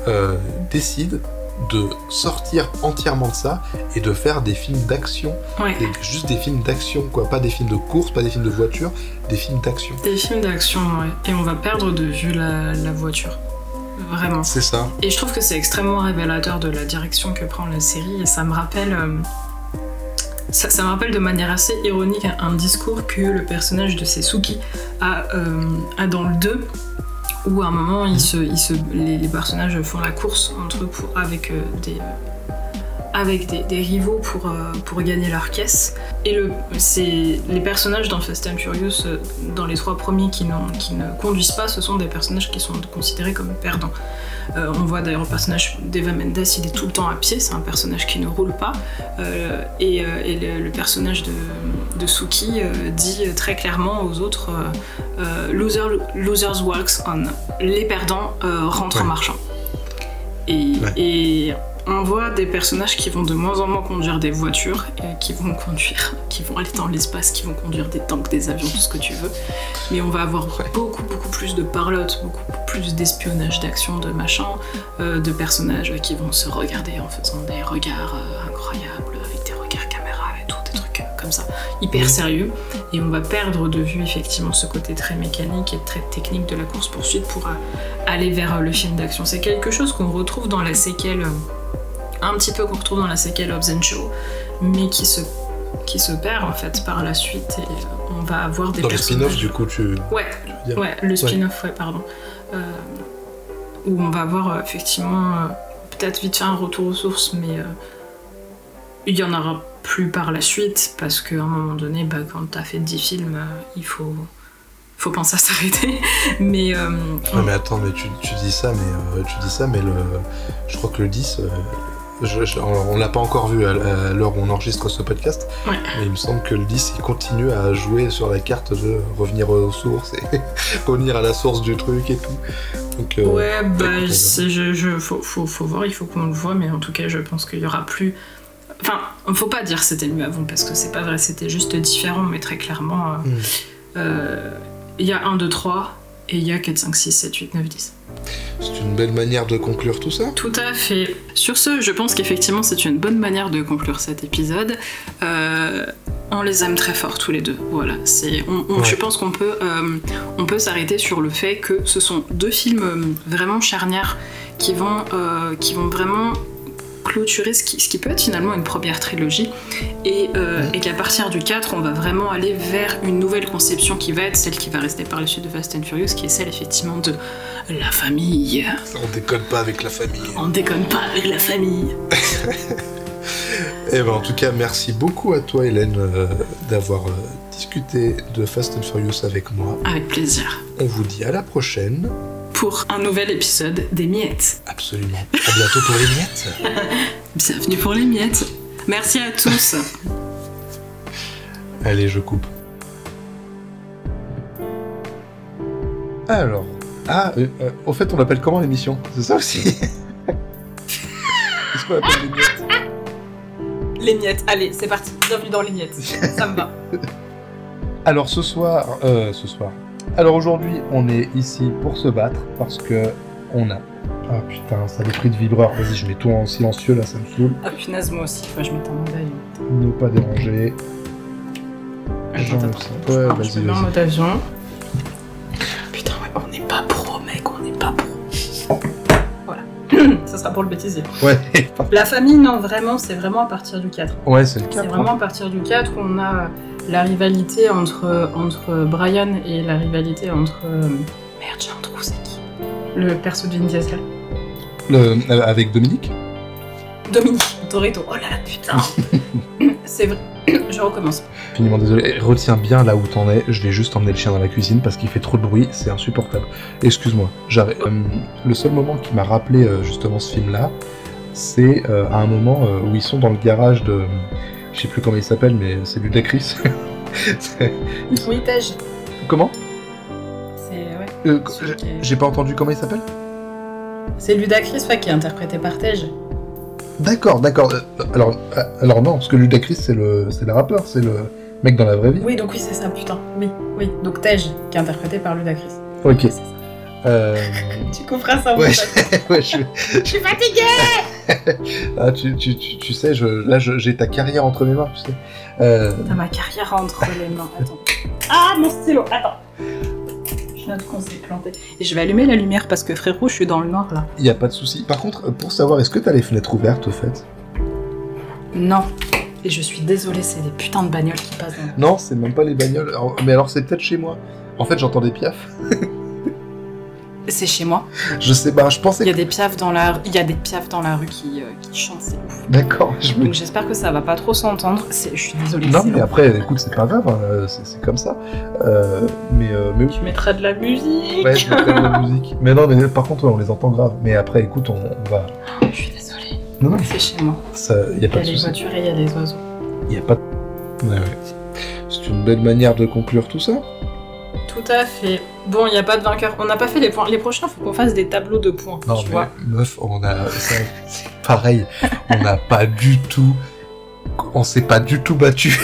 euh, décide de sortir entièrement de ça et de faire des films d'action. Juste des films d'action, quoi. Pas des films de course, pas des films de voiture, des films d'action. Des films d'action, ouais. Et on va perdre de vue la, voiture. Vraiment. C'est ça. Et je trouve que c'est extrêmement révélateur de la direction que prend la série et ça me rappelle ça, me rappelle de manière assez ironique un, discours que le personnage de Sesuki a, euh, dans le 2 où à un moment les, personnages font la course entre eux avec euh, des, avec des, rivaux pour, euh, pour gagner leur caisse. Et le, les personnages dans Fast and Furious, euh, dans les trois premiers qui, qui, ne conduisent pas, ce sont des personnages qui sont considérés comme perdants. Euh, on voit d'ailleurs le personnage d'Eva Mendes, il est tout le temps à pied, c'est un personnage qui ne roule pas. et, le, personnage de, de Suki dit très clairement aux autres Loser, Losers walks on. Les perdants rentrent en marchant. Et, et on voit des personnages qui vont de moins en moins conduire des voitures, et qui vont conduire, qui vont aller dans l'espace, qui vont conduire des tanks, des avions, tout ce que tu veux. Mais on va avoir beaucoup, beaucoup plus de parlotte, beaucoup plus d'espionnage, d'action, de machin, euh, de personnages qui vont se regarder en faisant des regards euh, incroyables, avec des regards caméra et tout, des trucs euh, comme ça, hyper sérieux. Et on va perdre de vue effectivement ce côté très mécanique et très technique de la course-poursuite pour aller vers le film d'action. C'est quelque chose qu'on retrouve dans la séquelle, euh, un petit peu qu'on retrouve dans la séquelle Hobbs and Show, mais qui se, qui se perd en fait par la suite et euh, on va avoir des Dans le personnages. spin-off, du coup, tu. Ouais, ouais, le spin-off, ouais, pardon. Euh, où on va avoir euh, effectivement euh, peut-être vite fait un retour aux sources, mais il y en aura plus par la suite parce qu'à un moment donné, bah, quand t'as fait 10 films, il faut, faut penser à s'arrêter. mais euh, Ouais, mais attends, mais tu, tu dis ça, mais euh, tu dis ça, mais le, je crois que le 10, euh, je- je- on l'a pas encore vu à, à l'heure où on enregistre ce podcast, Ouais. mais il me semble que le 10, il continue à jouer sur la carte de revenir aux sources et revenir à la source du truc et tout. Donc, euh, ouais, bah, je, je- faut, faut, faut voir, il faut qu'on le voit, mais en tout cas, je pense qu'il y aura plus. Enfin, faut pas dire que c'était mieux avant parce que c'est pas vrai, c'était juste différent, mais très clairement, euh, Mm. euh, il y a 1, 2, 3 et il y a 4, 5, 6, 7, 8, 9, 10. c'est une belle manière de conclure tout ça. Tout à fait. Sur ce, je pense qu'effectivement c'est une bonne manière de conclure cet épisode. Euh, on les aime très fort tous les deux. Voilà. C'est, on, on- Ouais. Je pense qu'on peut, euh, on peut s'arrêter sur le fait que ce sont deux films euh, vraiment charnières qui vont, euh, qui vont vraiment clôturer ce qui, ce qui peut être finalement une première trilogie et, euh, et qu'à partir du 4 on va vraiment aller vers une nouvelle conception qui va être celle qui va rester par la suite de Fast and Furious qui est celle effectivement de la famille On déconne pas avec la famille. on déconne pas avec la famille. Et ben, en tout cas, merci beaucoup à toi, Hélène, euh, d'avoir euh, discuté de Fast and Furious avec moi. Avec plaisir. On vous dit à la prochaine. Pour un nouvel épisode des miettes. Absolument. À bientôt pour les miettes. Bienvenue pour les miettes. Merci à tous. Allez, je coupe. Alors, ah, euh, euh, au fait, on l'appelle comment l'émission? C'est ça aussi? Est-ce qu'on l'appelle les miettes? Les miettes, allez, c'est parti. Bienvenue dans les miettes. Ça me va. Alors ce soir, euh, ce soir. Alors aujourd'hui, on est ici pour se battre parce que on a. Ah putain, ça a des prix de vibreur. Vas-y, je mets tout en silencieux là, ça me saoule. Ah punaise, moi aussi. Faut que je mette un mode avion. Ne pas déranger. Attends, attends, Ouais, vas-y, en mode avion. Putain, ouais, on n'est pas pro, mec, on n'est pas pro. Voilà. Ça sera pour le bêtisier. Ouais, La famille, non, vraiment, c'est vraiment à partir du 4. ouais, c'est le C'est cas. vraiment à partir du 4 où on a la rivalité entre, entre Brian et la rivalité entre. euh, Merde, j'ai un trou, c'est qui? Le perso de Vin Diesel. Le- euh, avec Dominique? Dominique Toretto. Oh là là, putain C'est vrai. Je recommence. Infiniment désolé. Retiens bien là où t'en es. Je vais juste emmener le chien dans la cuisine parce qu'il fait trop de bruit. C'est insupportable. Excuse-moi. J'arrête. Euh, le seul moment qui m'a rappelé euh, justement ce film-là, c'est à un moment où ils sont dans le garage de. Je sais plus comment il s'appelle, mais c'est Ludacris. C'est- Oui, Tej. comment? C'est ouais. Euh, J'ai pas entendu comment il s'appelle? C'est Ludacris ouais, qui est interprété par Tej. D'accord, d'accord. Euh, Alors, euh, alors non, parce que Ludacris c'est le, c'est le rappeur, c'est le mec dans la vraie vie. Oui, donc oui, c'est ça, putain. Oui, oui. Donc Tej, qui est interprété par Ludacris. Ok. Euh... Tu couperas ça Ouais, ouais, je, Je suis fatiguée ah, tu, tu, tu, tu sais, je, là, j'ai ta carrière entre mes mains, tu sais. Euh, T'as ma carrière entre les mains. Attends. Ah, mon stylo, attends. Je note qu'on s'est planté. Et je vais allumer la lumière parce que frérot, je suis dans le noir là. Il y a pas de souci. Par contre, pour savoir, est-ce que t'as les fenêtres ouvertes au fait? Non. Et je suis désolée, c'est des putains de bagnoles qui passent. dans- Non, c'est même pas les bagnoles. Alors- mais alors, c'est peut-être chez moi. En fait, j'entends des piafs. C'est chez moi. Je sais pas, je pensais Il y a que. des piafs dans la, il y a des piafs dans la rue qui, euh, qui chantent. D'accord, je me. Donc j'espère que ça va pas trop s'entendre. Je suis désolée. Non, mais long. après, écoute, c'est pas grave, hein, c'est c'est comme ça. Euh, mais, euh, mais. Tu mettras de la musique. Ouais, je mettrai de la musique. Mais non, mais par contre, ouais, on les entend grave. Mais après, écoute, on, on va. Je suis désolée. Non, non, C'est chez moi. ça, y a Il pas y a de les voitures et il y a les oiseaux. Y a pas. ouais. C'est une belle manière de conclure tout ça. Tout à fait. Bon, il n'y a pas de vainqueur. On n'a pas fait les points. Les prochains, faut qu'on fasse des tableaux de points. Non, tu mais vois. meuf, on a. ça- pareil, on n'a pas du tout, on s'est pas du tout battu.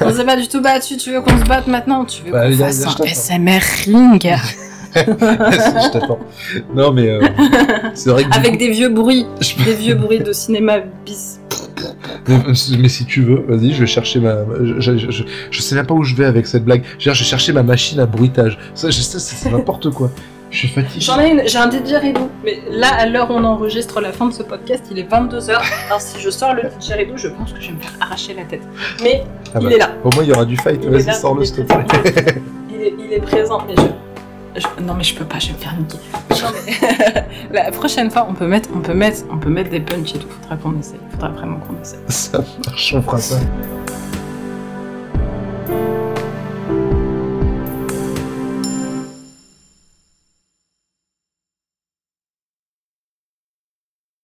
on s'est pas du tout battu. Tu veux qu'on se batte maintenant Tu veux Bah, qu'on fasse un. SMR ring je t'attends. Non mais euh, c'est vrai que du avec coup, des vieux bruits, des vieux bruits de cinéma bis. Mais si tu veux, vas-y, je vais chercher ma. Je, je, je, je sais même pas où je vais avec cette blague. Je vais chercher ma machine à bruitage. Ça, c'est n'importe quoi. Je suis fatigué. J'en ai une, j'ai un didgeridoo. Mais là, à l'heure où on enregistre la fin de ce podcast, il est 22h. Alors si je sors le didgeridoo, je pense que je vais me faire arracher la tête. Mais Ah il bah, est là. Au moins, il y aura du fight. Vas-y, sors-le, il s'il te plaît. Il est, il est présent, mais je, je- Non mais je peux pas, je vais me faire niquer. Mais- la prochaine fois, on peut mettre, on peut mettre, on peut mettre des punchs et tout. Faudra qu'on essaye. Faudra vraiment qu'on essaye. Ça marche, on fera ça.